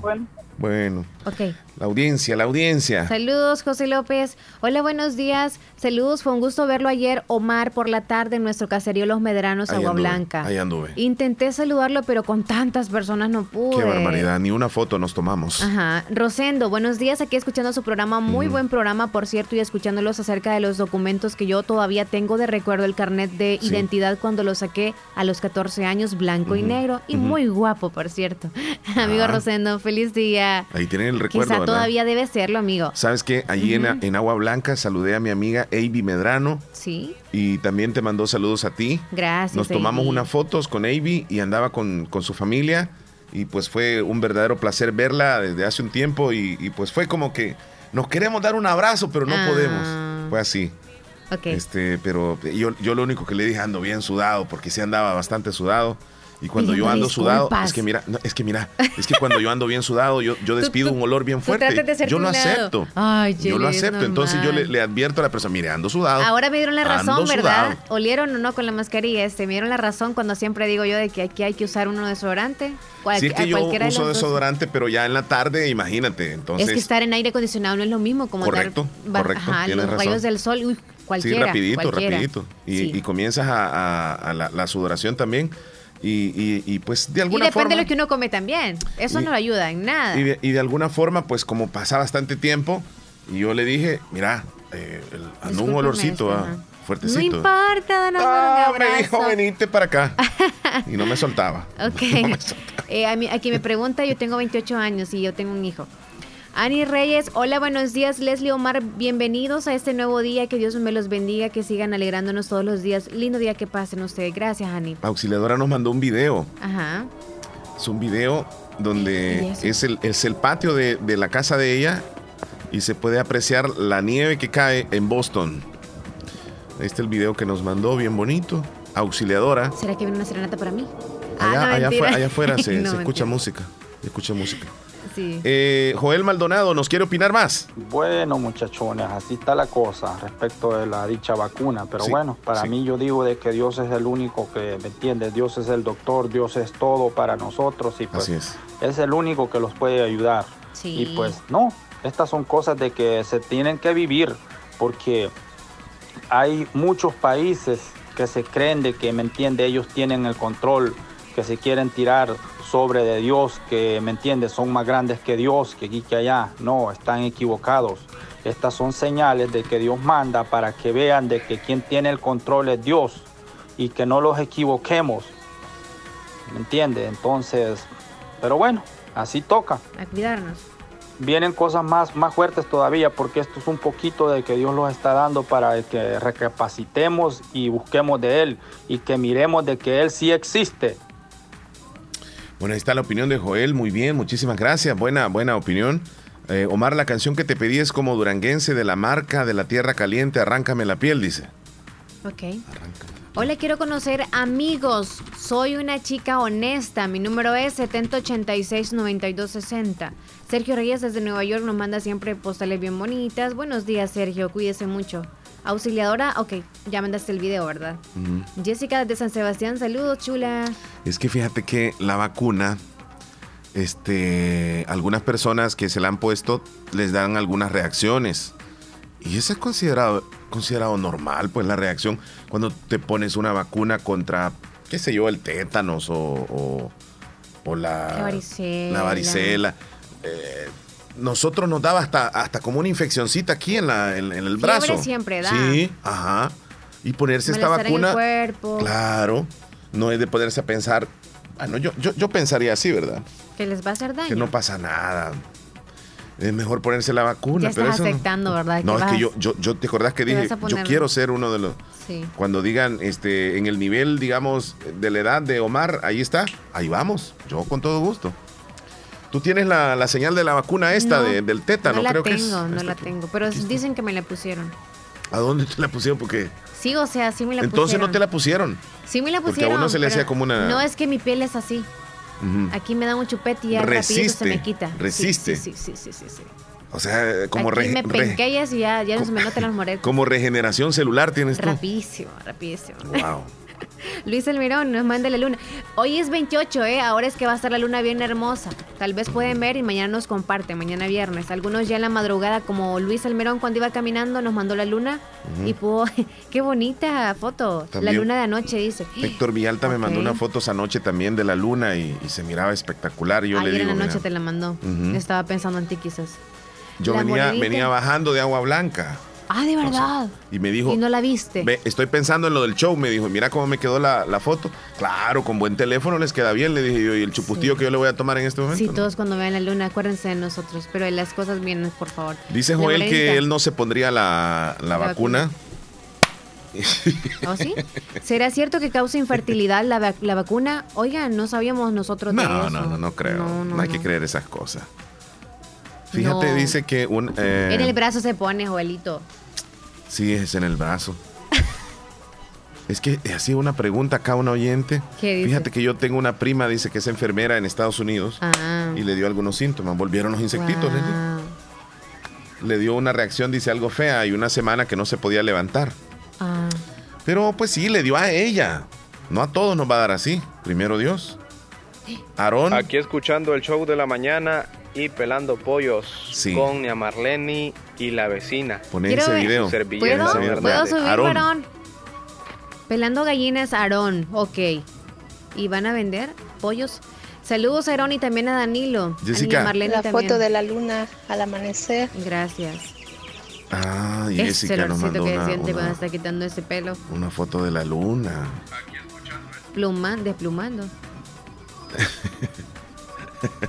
Bueno, Ok. la audiencia, la audiencia. Saludos, José López. Hola, buenos días. Saludos, fue un gusto verlo ayer, Omar, por la tarde en nuestro caserío Los Medranos, Agua anduve, Blanca. Ahí anduve. Intenté saludarlo, pero con tantas personas no pude. Qué barbaridad, ni una foto nos tomamos. Ajá. Rosendo, buenos días. Aquí escuchando su programa. Muy buen programa, por cierto, y escuchándolos acerca de los documentos que yo todavía tengo de recuerdo el carnet de Sí. identidad cuando lo saqué a los 14 años, blanco y negro. Y muy guapo, por cierto. Amigo Ah. Rosendo, feliz día. Ahí tienen el recuerdo, Quizá ¿verdad? todavía debe serlo, amigo. ¿Sabes qué? Allí en- Ujú. en, Agua Blanca saludé a mi amiga Avi Medrano Sí, y también te mandó saludos a ti. gracias. Nos tomamos unas fotos con Avi y andaba con, con su familia y pues fue un verdadero placer verla desde hace un tiempo y, y, pues fue como que nos queremos dar un abrazo pero no Ah. podemos. Fue así. Ok. Este, pero yo, yo lo único que le dije ando bien sudado porque sí andaba bastante sudado. Y cuando yo ando sudado, es que mira, no, es que mira, es que cuando yo ando bien sudado, yo, yo despido un olor bien fuerte. de Yo lo acepto. Ay, yo lo acepto. Entonces yo le, advierto a la persona, mire, ando sudado. Ahora me dieron la razón, ¿verdad? sudado. ¿Olieron o no con la mascarilla? Este, me dieron la razón cuando siempre digo yo de que aquí hay que usar uno desodorante. Cual- Sí, es que yo de uso desodorante, pero ya en la tarde, imagínate. Entonces, es que estar en aire acondicionado no es lo mismo como Correcto, correcto, ajá, tienes los razón. rayos del sol, uy, sí, cualquiera. rapidito, cualquiera. rapidito. Y, Sí. y comienzas a, a- a la, la sudoración también. Y, y- y, pues de Y alguna depende forma... de lo que uno come también. Eso Y- no le ayuda en nada. Y de, y de alguna forma, pues como pasa bastante tiempo, y yo le dije, mira, eh, el- un olorcito ah, fuertecito. No importa, no, Ah, me dijo, venite para acá. Y no me soltaba. Ok. Eh, a, mí, a quien me pregunta, yo tengo 28 años y yo tengo un hijo. Ani Reyes, hola, buenos días. Leslie Omar, bienvenidos a este nuevo día. Que Dios me los bendiga, que sigan alegrándonos todos los días. Lindo día que pasen ustedes. Gracias, Ani. Auxiliadora nos mandó un video. Ajá. Es un video ¿Y donde es el, es el patio de, de la casa de ella y se puede apreciar la nieve que cae en Boston. Ahí está el video que nos mandó, bien bonito. Auxiliadora. ¿Será que viene una serenata para mí? Allá, ah, no, allá, afuera, allá afuera se, No, se escucha música. Se escucha música. Sí. Eh, Joel Maldonado, ¿nos quiere opinar más? Bueno, muchachones, así está la cosa respecto de la dicha vacuna. Pero Sí, bueno, para sí. mí yo digo de que Dios es el único que, ¿me entiendes? Dios es el doctor, Dios es todo para nosotros y pues Así es. es el único que los puede ayudar. Sí. Y pues no, estas son cosas de que se tienen que vivir porque hay muchos países que se creen de que, ¿me entiende? Ellos tienen el control, que se quieren tirar sobre de Dios, que, ¿me entiende? Son más grandes que Dios, que aquí, que allá. No, están equivocados. Estas son señales de que Dios manda para que vean de que quien tiene el control es Dios y que no los equivoquemos. ¿Me entiende? Entonces, pero bueno, así toca A cuidarnos. vienen cosas más, más fuertes todavía porque esto es un poquito de que Dios los está dando para que recapacitemos y busquemos de Él y que miremos de que Él sí existe. Bueno, ahí está la opinión de Joel. Muy bien, muchísimas gracias. Buena, buena opinión. Eh, Omar, la canción que te pedí es como duranguense de la marca de la tierra caliente. Arráncame la piel, dice. Ok. Hola, quiero conocer amigos. Soy una chica honesta. Mi número es 7086-9260. Sergio Reyes desde Nueva York nos manda siempre postales bien bonitas. Buenos días, Sergio. Cuídese mucho. Auxiliadora, ok, ya mandaste el video, ¿verdad? Jessica desde San Sebastián, saludos, chula. Es que fíjate que la vacuna, este, algunas personas que se la han puesto les dan algunas reacciones. Y eso es considerado, considerado normal, pues la reacción cuando te pones una vacuna contra, qué sé yo, el tétanos o, o, o la, La varicela. la varicela. Eh, nosotros nos daba hasta, hasta como una infeccioncita aquí en, la, en, en el Fiebre brazo. siempre da. Sí, ajá. Y ponerse esta en el vacuna. cuerpo. Claro, no es de ponerse a pensar. Bueno, yo, yo, yo pensaría así, ¿verdad? Que les va a hacer daño. Que no pasa nada. Es mejor ponerse la vacuna. ya pero estás eso no- ¿verdad? No, es vas- que yo, yo, yo te acordás que dije, yo quiero ser uno de los. Sí. Cuando digan, este, en el nivel, digamos, de la edad de Omar, ahí está, ahí vamos. Yo con todo gusto. Tú tienes la, la señal de la vacuna esta No, de- del tétano, no la creo tengo, que es. no esta la tengo. Pero dicen que me la pusieron. ¿A dónde te la pusieron? Porque Sí, o sea, sí me la entonces pusieron. no te la pusieron. Sí me la Porque a pusieron. uno se le hacía como una- No, es que mi piel es así. Aquí me da un chupete y ya rapidito se Resiste, me quita. Resiste. Sí, sí, sí, sí, sí, sí. O sea, como, Aquí me penqueas y ya, ya no se me notan las moretas. como regeneración celular tienes tú. Rapidísimo, rapidísimo. Wow. Luis Almirón nos manda la luna. Hoy es 28, ¿eh? Ahora es que va a estar la luna bien hermosa. Tal vez pueden ver y mañana nos comparte, mañana viernes. Algunos ya en la madrugada, como Luis Almirón cuando iba caminando, nos mandó la luna y pudo... ¡Qué bonita foto! También. La luna de anoche, dice. Héctor Villalta me mandó Ok. unas fotos anoche también de la luna y, y se miraba espectacular. Yo Ayer le digo, en la noche mira, te la mandó. Estaba pensando en ti quizás. yo venía, venía bajando de agua blanca Ah, de verdad. y me dijo, y no la viste. "Ve, estoy pensando en lo del show. Me dijo, mira cómo me quedó la, la foto. Claro, con buen teléfono les queda bien, le dije yo. Y el chupustillo que yo le voy a tomar en este momento. Sí, ¿no?". todos cuando vean la luna, acuérdense de nosotros. Pero las cosas vienen, por favor. Dice Joel que él no se pondría la, la La vacuna. ¿Oh, sí? ¿Será cierto que causa infertilidad la, vac- la vacuna? Oigan, no sabíamos nosotros de No, eso. no, no, no creo. No, No, no, hay que creer esas cosas. Fíjate, No. dice que un... eh, En el brazo se pone, Joelito. Sí, es en el brazo. es que hacía una pregunta acá un oyente. ¿Qué dice? Fíjate que yo tengo una prima, dice que es enfermera en Estados Unidos Ah. y le dio algunos síntomas. Volvieron los insectitos. le dio. Wow. Le dio una reacción, dice algo fea y una semana que no se podía levantar. Ah. Pero pues sí, le dio a ella. No a todos nos va a dar así. Primero Dios. Aarón. Aquí escuchando el show de la mañana y pelando pollos Sí. con Nia Marleni y la vecina. Poné ese ver. video. Servilleta ¿Puedo? ¿Puedo subir, Aarón. varón? Pelando gallinas, Aarón. Ok. ¿Y van a vender pollos? Saludos a Aarón y también a Danilo. Jessica. A Marlene La también. foto de la luna al amanecer. Gracias. Ah, Ese Jessica nos mandó que una, siente una- está quitando ese pelo. una foto de la luna. Pluman, desplumando.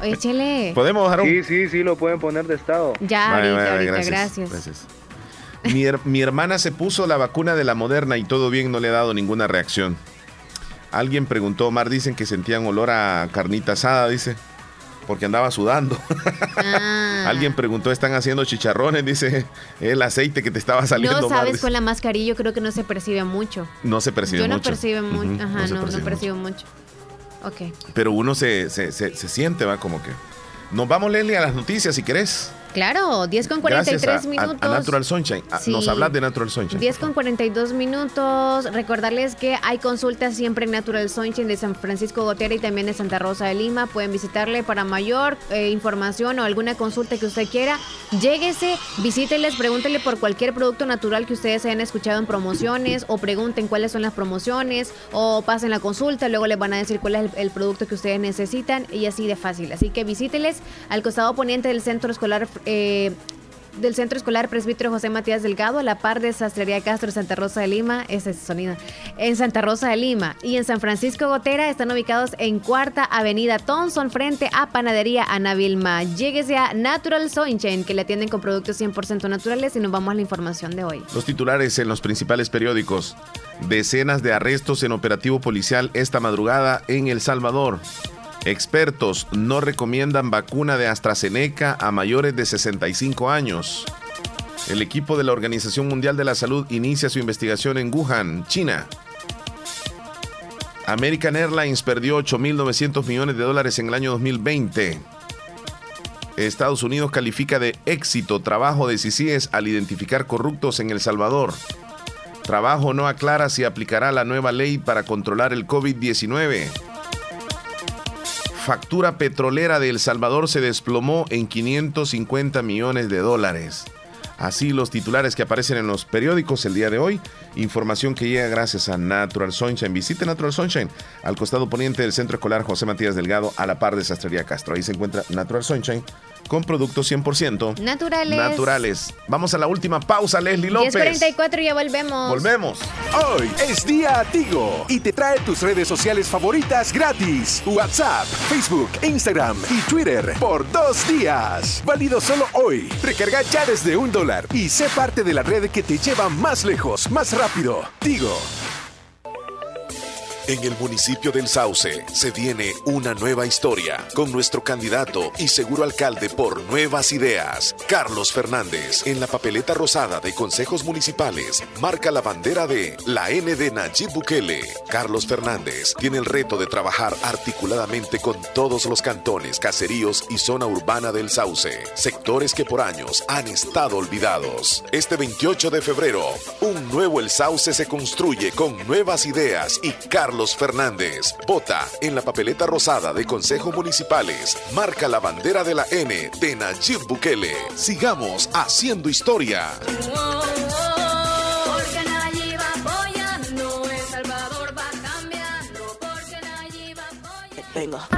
Oye, Chele. ¿Podemos bajar un- Sí, sí, sí, lo pueden poner de estado. Ya, Vale, ahorita, vale, ahorita, gracias. gracias. Mi, her- mi hermana se puso la vacuna de la moderna y todo bien, no le ha dado ninguna reacción. Alguien preguntó, Omar, dicen que sentían olor a carnita asada, dice, porque andaba sudando. Ah. Alguien preguntó, ¿están haciendo chicharrones? Dice, el aceite que te estaba saliendo. No Omar", sabes, con la mascarilla yo creo que no se percibe mucho. No se percibe yo no mucho. percibo mucho. Ujú, Ajá, se no, no percibe percibo mucho. Ok. Pero uno se, se, se- se siente, va, como que... Nos vamos, Leslie, a las noticias, si querés. Claro, 10 con Gracias 43 a, a- minutos. a Natural Sunshine. Ah, Sí. Nos hablas de Natural Sunshine. 10 con 42 minutos. Recordarles que hay consultas siempre en Natural Sunshine de San Francisco Gotera y también de Santa Rosa de Lima. Pueden visitarle para mayor eh, información o alguna consulta que usted quiera. Lléguese, visíteles, pregúntenle por cualquier producto natural que ustedes hayan escuchado en promociones o pregunten cuáles son las promociones o pasen la consulta. Luego les van a decir cuál es el, el producto que ustedes necesitan y así de fácil. Así que visíteles al costado poniente del centro escolar. Eh, del Centro Escolar Presbítero José Matías Delgado, a la par de Sastrería Castro, Santa Rosa de Lima, ese es sonido, en Santa Rosa de Lima y en San Francisco Gotera están ubicados en Cuarta Avenida Thompson, frente a Panadería Ana Vilma. Lléguese a Natural Sunshine, que le atienden con productos 100% naturales y nos vamos a la información de hoy. Los titulares en los principales periódicos. Decenas de arrestos en operativo policial esta madrugada en El Salvador. Expertos no recomiendan vacuna de AstraZeneca a mayores de 65 años. El equipo de la Organización Mundial de la Salud inicia su investigación en Wuhan, China. American Airlines perdió 8.900 millones de dólares en el año 2020. Estados Unidos califica de éxito trabajo de CICIES al identificar corruptos en El Salvador. Trabajo no aclara si aplicará la nueva ley para controlar el COVID-19. Factura petrolera de El Salvador se desplomó en 550 millones de dólares. Así los titulares que aparecen en los periódicos el día de hoy. Información que llega gracias a Natural Sunshine. Visite Natural Sunshine al costado poniente del Centro Escolar José Matías Delgado a la par de Sastrería Castro. Ahí se encuentra Natural Sunshine con productos 100% Naturales. naturales. Vamos a la última pausa, Leslie López. 10.44 ya volvemos. Volvemos. Hoy es día Tigo y te trae tus redes sociales favoritas gratis. WhatsApp, Facebook, Instagram y Twitter por dos días. Válido solo hoy. Recarga ya desde un dólar y sé parte de la red que te lleva más lejos, más rápido. Tigo. En el municipio del Sauce se viene una nueva historia con nuestro candidato y seguro alcalde por Nuevas Ideas, Carlos Fernández. En la papeleta rosada de consejos municipales marca la bandera de la N de Nayib Bukele. Carlos Fernández tiene el reto de trabajar articuladamente con todos los cantones, caseríos y zona urbana del Sauce, sectores que por años han estado olvidados. Este 28 de febrero, un nuevo El Sauce se construye con nuevas ideas y Carlos Fernández. Vota en la papeleta rosada de Consejo Municipales. Marca la bandera de la N de Nayib Bukele. Sigamos haciendo historia. Porque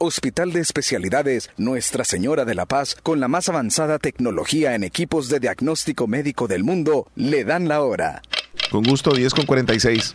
Hospital de Especialidades Nuestra Señora de la Paz, con la más avanzada tecnología en equipos de diagnóstico médico del mundo, le dan la hora. Con gusto, 10 con 46.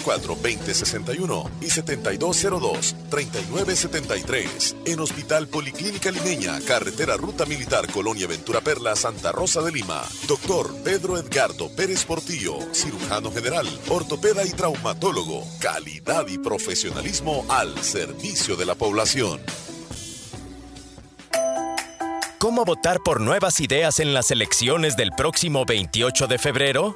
2664-2061 y 7202-3973 en Hospital Policlínica Limeña, Carretera Ruta Militar Colonia Ventura Perla, Santa Rosa de Lima. Doctor Pedro Edgardo Pérez Portillo, cirujano general, ortopeda y traumatólogo. Calidad y profesionalismo al servicio de la población. ¿Cómo votar por nuevas ideas en las elecciones del próximo 28 de febrero?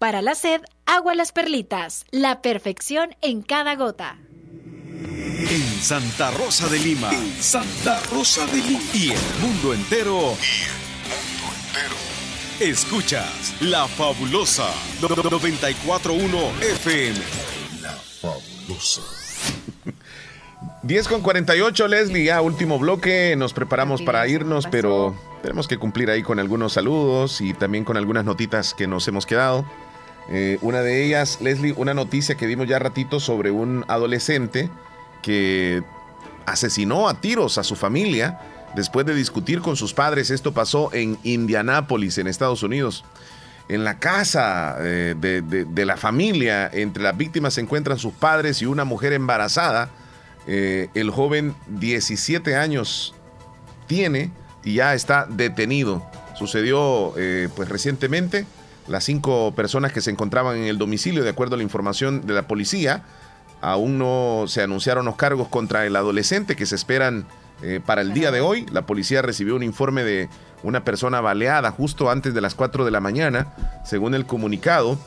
Para la sed, agua las perlitas. La perfección en cada gota. En Santa Rosa de Lima. Santa Rosa de Lima. Y el mundo entero. Escuchas La Fabulosa 941 FM. La Fabulosa. 10 con 48, Leslie, ya último bloque, nos preparamos para irnos, pero tenemos que cumplir ahí con algunos saludos y también con algunas notitas que nos hemos quedado. Eh, una de ellas, Leslie, una noticia que vimos ya ratito sobre un adolescente que asesinó a tiros a su familia después de discutir con sus padres. Esto pasó en Indianápolis, en Estados Unidos. En la casa eh, de, la familia, entre las víctimas se encuentran sus padres y una mujer embarazada. Eh, el joven 17 años tiene y ya está detenido. Sucedió pues recientemente. Las cinco personas que se encontraban en el domicilio, de acuerdo a la información de la policía, aún no se anunciaron los cargos contra el adolescente que se esperan eh, para el día de hoy. La policía recibió un informe de una persona baleada justo antes de las 4 de la mañana. Según el comunicado,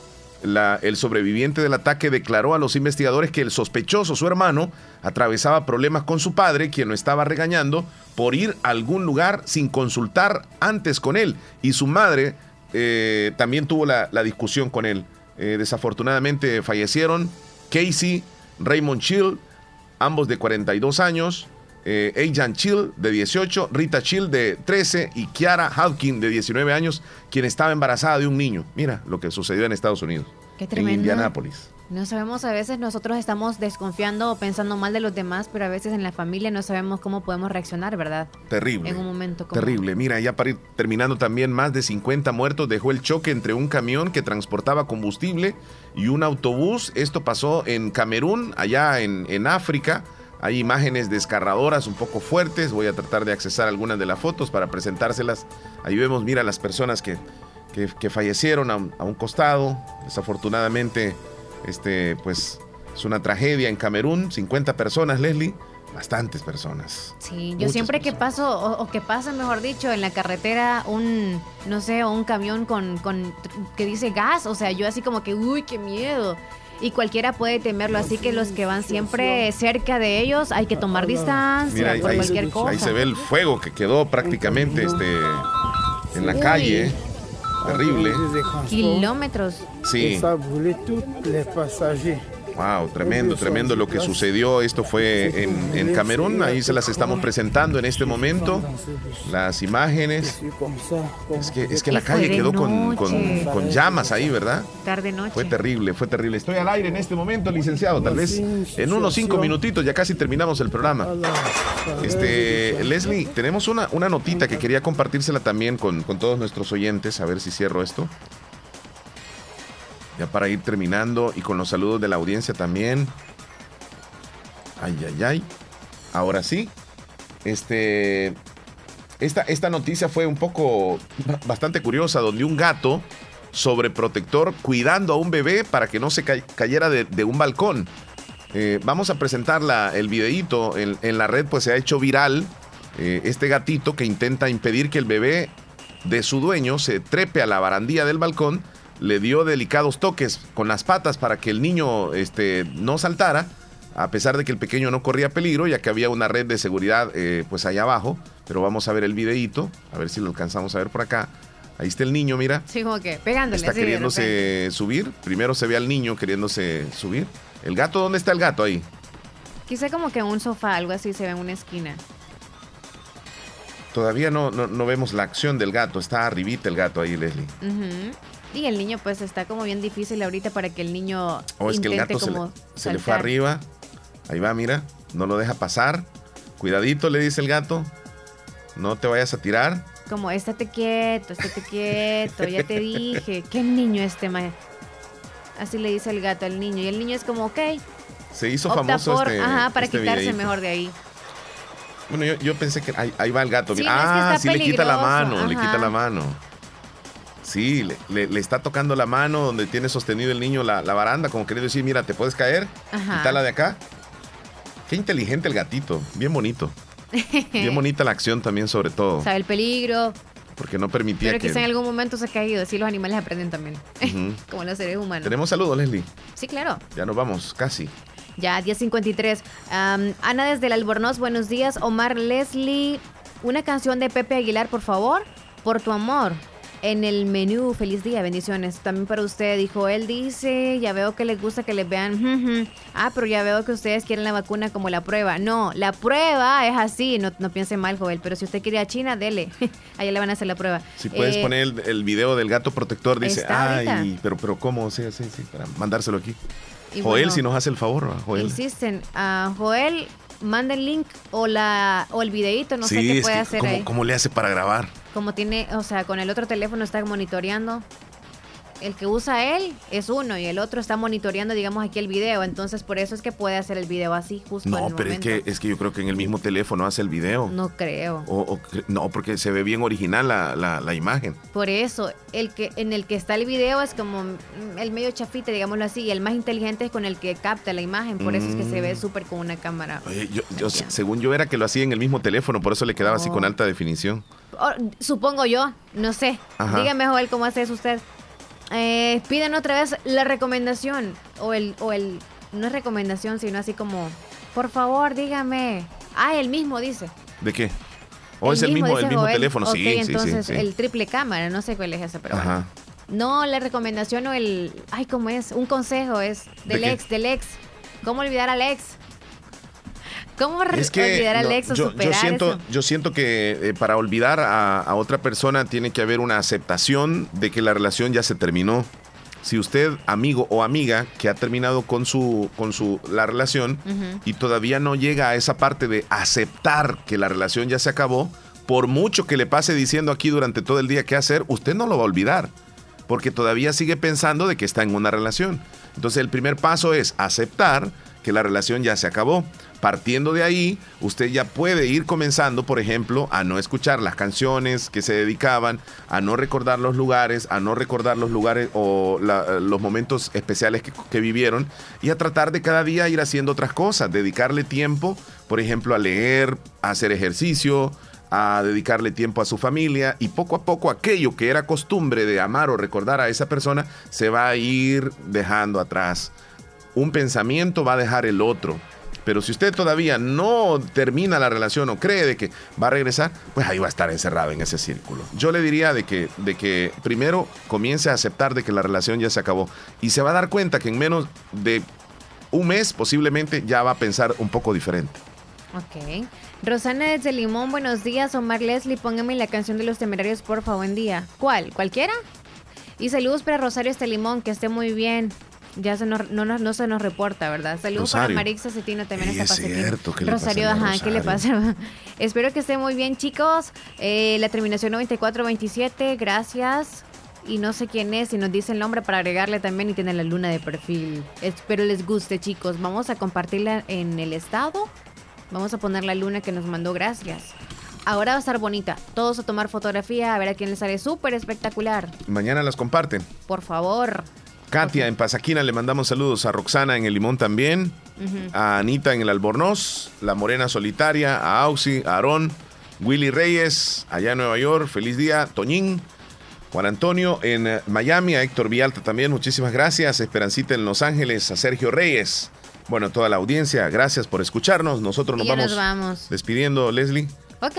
el sobreviviente del ataque declaró a los investigadores que el sospechoso, su hermano, atravesaba problemas con su padre, quien lo estaba regañando por ir a algún lugar sin consultar antes con él. Y su madre eh, también tuvo la, la discusión con él. Eh, desafortunadamente fallecieron Casey, Raymond Chill, ambos de 42 años, eh, Ajan Chill de 18, Rita Chill de 13 y Kiara Hawkins de 19 años, quien estaba embarazada de un niño. Mira lo que sucedió en Estados Unidos. Qué En tremendo. Indianápolis. No sabemos, a veces nosotros estamos desconfiando o pensando mal de los demás, pero a veces en la familia no sabemos cómo podemos reaccionar, ¿verdad? Terrible. En un momento como... Terrible. Mira, ya para ir terminando también, más de 50 muertos dejó el choque entre un camión que transportaba combustible y un autobús. Esto pasó en Camerún, allá en, en África. Hay imágenes desgarradoras un poco fuertes. Voy a tratar de accesar algunas de las fotos para presentárselas. Ahí vemos, mira, las personas que, que- que fallecieron a un costado. Desafortunadamente, este, pues es una tragedia en Camerún. 50 personas, Leslie. Bastantes personas. Sí, yo Muchas siempre que paso, o, o que pasa, mejor dicho, en la carretera, un, no sé, o un camión con, con, que dice gas, o sea, yo así como que, uy, qué miedo. Y cualquiera puede temerlo, así que los que van siempre cerca de ellos hay que tomar distancia Mira, ahí, por ahí- cualquier cosa. ahí se ve el fuego que quedó prácticamente este, en la Uy. calle. Terrible. Kilómetros. Sí. Wow, tremendo, tremendo lo que sucedió. Esto fue en, en Camerún. Ahí se las estamos presentando en este momento. Las imágenes. Es que, es que la calle quedó con, con- con llamas ahí, ¿verdad? Tarde noche. Fue terrible, fue terrible. Estoy al aire en este momento, licenciado. Tal vez en unos cinco minutitos ya casi terminamos el programa. Este, Leslie, tenemos una, una notita que quería compartírsela también con, con todos nuestros oyentes. A ver si cierro esto. Para ir terminando y con los saludos de la audiencia también. Ay, ay, ay. Ahora sí. Este. Esta, esta noticia fue un poco bastante curiosa, donde un gato sobreprotector cuidando a un bebé para que no se ca- cayera de, un balcón. Eh, vamos a presentar la- el videíto. En, en la red pues se ha hecho viral eh, este gatito que intenta impedir que el bebé de su dueño se trepe a la barandilla del balcón. Le dio delicados toques con las patas para que el niño este, no saltara, a pesar de que el pequeño no corría peligro, ya que había una red de seguridad eh, pues allá abajo. Pero vamos a ver el videíto, a ver si lo alcanzamos a ver por acá. Ahí está el niño, mira. Sí, como que pegándole. Está queriéndose subir. Primero se ve al niño queriéndose subir. ¿El gato dónde está el gato ahí? Quizá como que en un sofá, algo así, se ve en una esquina. Todavía no, no, no vemos la acción del gato. Está arribita el gato ahí, Leslie. Ujú. Y el niño pues está como bien difícil ahorita para que el niño O Oh, es que el gato se, le, como se le fue arriba. Ahí va, mira. No lo deja pasar. Cuidadito, le dice el gato. No te vayas a tirar. Como, estate quieto, estate quieto, ya te dije. ¿Qué niño este, ma? Así le dice el gato al niño. Y el niño es como, ok. Se hizo opta famoso por, este, ajá, para este quitarse videíto. mejor de ahí. Bueno, yo, yo pensé que ahí, ahí va el gato. Sí, mira. no, es que ah, sí, le quita la mano, le quita la mano. Sí, le, le- le está tocando la mano donde tiene sostenido el niño la, la baranda, como queriendo decir, mira, te puedes caer, quítala de acá. Qué inteligente el gatito, bien bonito. Bien bonita la acción también, sobre todo, Sabe el peligro, porque no permitía pero que... quizá en algún momento se ha caído. Así los animales aprenden también, Ujú. como los seres humanos. Tenemos saludos, Leslie. Sí, claro. Ya nos vamos, casi. Ya, 10.53. Am, Ana desde el Albornoz, buenos días. Omar Leslie, una canción de Pepe Aguilar, por favor. Por tu amor. En el menú, feliz día, bendiciones. También para usted, dijo él, dice, ya veo que les gusta que les vean. Ah, pero ya veo que ustedes quieren la vacuna como la prueba. No, la prueba es así, no, no piense mal, Joel, pero si usted quiere a China, dele. Allá le van a hacer la prueba. Si puedes Eh, poner el, el video del gato protector, dice, ay, ahorita. pero, pero ¿cómo? Sí, sí, sí, para mandárselo aquí. Y Joel, bueno, si nos hace el favor. Joel. Insisten, a Joel, manda el link o la o el videito, no sé qué puede que hacer ¿cómo, ahí. cómo le hace para grabar? Como tiene, o sea, con el otro teléfono está monitoreando. El que usa él es uno y el otro está monitoreando, digamos, aquí el video. Entonces, por eso es que puede hacer el video así, justo en No, el pero es que, es que yo creo que en el mismo teléfono hace el video. No creo. O- no, porque se ve bien original la, la- la imagen. Por eso, el que en el que está el video es como el medio chafita, digámoslo así, y el más inteligente es con el que capta la imagen. Por eso es que se ve Mm. súper con una cámara. Oye, yo- yo- según yo era que lo hacía en el mismo teléfono, por eso le quedaba así con alta definición. Oh, supongo yo, no sé. Ajá. Dígame, Joel, cómo hace eso usted. Eh, piden otra vez la recomendación. O el, o el. No es recomendación, sino así como. Por favor, dígame. Ah, el mismo dice. ¿De qué? ¿O es el mismo, el mismo Joel. teléfono? Ok, sí, sí, sí, entonces sí. el triple cámara, no sé cuál es ese, pero bueno. Ajá. No, la recomendación o el. Ay, ¿cómo es? Un consejo es ¿De del qué? ex, del ex. ¿Cómo olvidar al ex? ¿Cómo Es que olvidar al no, ex o yo, yo superar siento, eso? yo siento que eh, para olvidar a, a otra persona tiene que haber una aceptación de que la relación ya se terminó. Si usted, amigo o amiga, que ha terminado con su, con su la relación y todavía no llega a esa parte de aceptar que la relación ya se acabó, por mucho que le pase diciendo aquí durante todo el día qué hacer, usted no lo va a olvidar, porque todavía sigue pensando de que está en una relación. Entonces el primer paso es aceptar que la relación ya se acabó. Partiendo de ahí, usted ya puede ir comenzando, por ejemplo, a no escuchar las canciones que se dedicaban, a no recordar los lugares, a no recordar los lugares o los momentos especiales que, que vivieron y a tratar de cada día ir haciendo otras cosas, dedicarle tiempo, por ejemplo, a leer, a hacer ejercicio, a dedicarle tiempo a su familia y poco a poco aquello que era costumbre de amar o recordar a esa persona se va a ir dejando atrás. Un pensamiento va a dejar el otro. Pero si usted todavía no termina la relación o cree de que va a regresar, pues ahí va a estar encerrado en ese círculo. Yo le diría de que, de que primero comience a aceptar de que la relación ya se acabó y se va a dar cuenta que en menos de un mes posiblemente ya va a pensar un poco diferente. Ok. Rosana desde Limón, buenos días. Omar Leslie, póngame la canción de los temerarios, por favor, buen día. ¿Cuál? ¿Cualquiera? Y saludos para Rosario este Limón, que esté muy bien. Ya se nos, no, no se nos reporta, ¿verdad? Saludos para. Marixa Cetino también está es cierto, ¿qué le pasa Rosario, a ajá, ¿qué le pasa? Espero que esté muy bien, chicos. Eh, la terminación 9427, gracias. Y no sé quién es, si nos dice el nombre para agregarle también y tiene la luna de perfil. Espero les guste, chicos. Vamos a compartirla en el estado. Vamos a poner la luna que nos mandó, gracias. Ahora va a estar bonita. Todos a tomar fotografía, a ver a quién les sale súper espectacular. Mañana las comparten. Por favor. Katia en Pasaquina le mandamos saludos. A Roxana en el Limón también. A Anita en el Albornoz. La Morena Solitaria. A Auxi, a Aarón. Willy Reyes, allá en Nueva York. Feliz día. Toñín. Juan Antonio en eh, Miami. A Héctor Villalta también. Muchísimas gracias. Esperancita en Los Ángeles. A Sergio Reyes. Bueno, toda la audiencia, gracias por escucharnos. Nosotros nos vamos, nos vamos. despidiendo, Leslie. Ok,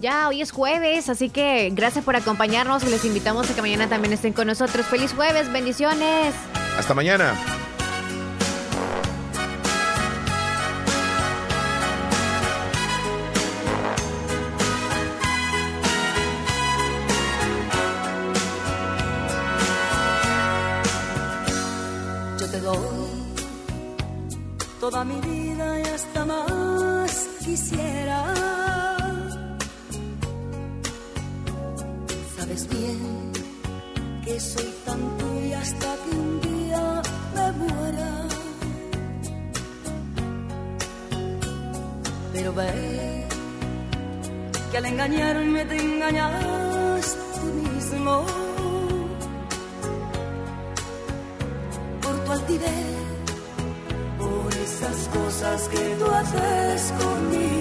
ya hoy es jueves, así que gracias por acompañarnos y les invitamos a que mañana también estén con nosotros. Feliz jueves, bendiciones. Hasta mañana. Yo te doy toda mi vida y hasta más quisiera. Soy tan tuya hasta que un día me muera. Pero ve que al engañarme te engañas tú mismo. por tu altivez, por esas cosas que tú haces conmigo.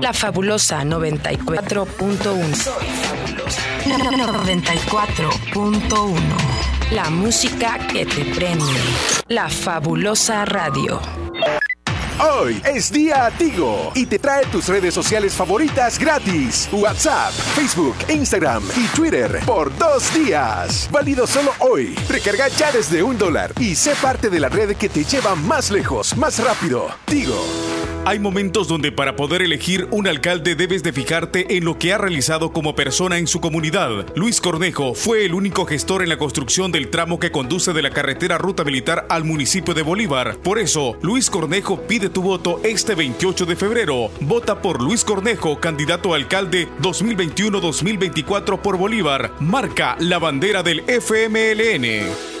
La fabulosa 94.1. 94.1. La música que te prende. La fabulosa radio. Hoy es día Tigo y te trae tus redes sociales favoritas gratis. WhatsApp, Facebook, Instagram y Twitter por dos días. Válido solo hoy. Recarga ya desde un dólar y sé parte de la red que te lleva más lejos, más rápido. Tigo. Hay momentos donde para poder elegir un alcalde debes de fijarte en lo que ha realizado como persona en su comunidad. Luis Cornejo fue el único gestor en la construcción del tramo que conduce de la carretera Ruta Militar al municipio de Bolívar. Por eso, Luis Cornejo pide tu voto este 28 de febrero. Vota por Luis Cornejo, candidato a alcalde 2021-2024 por Bolívar. Marca la bandera del FMLN.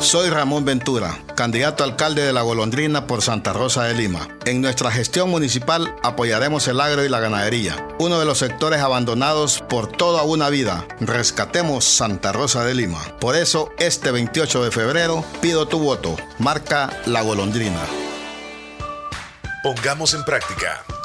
Soy Ramón Ventura, candidato a alcalde de La Golondrina por Santa Rosa de Lima. En nuestra gestión municipal apoyaremos el agro y la ganadería, uno de los sectores abandonados por toda una vida. Rescatemos Santa Rosa de Lima. Por eso, este 28 de febrero, pido tu voto. Marca La Golondrina. Pongamos en práctica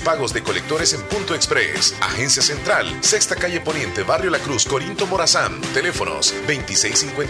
pagos de colectores en Punto Express, Agencia Central, Sexta Calle Poniente, Barrio La Cruz, Corinto Morazán. Teléfonos 2650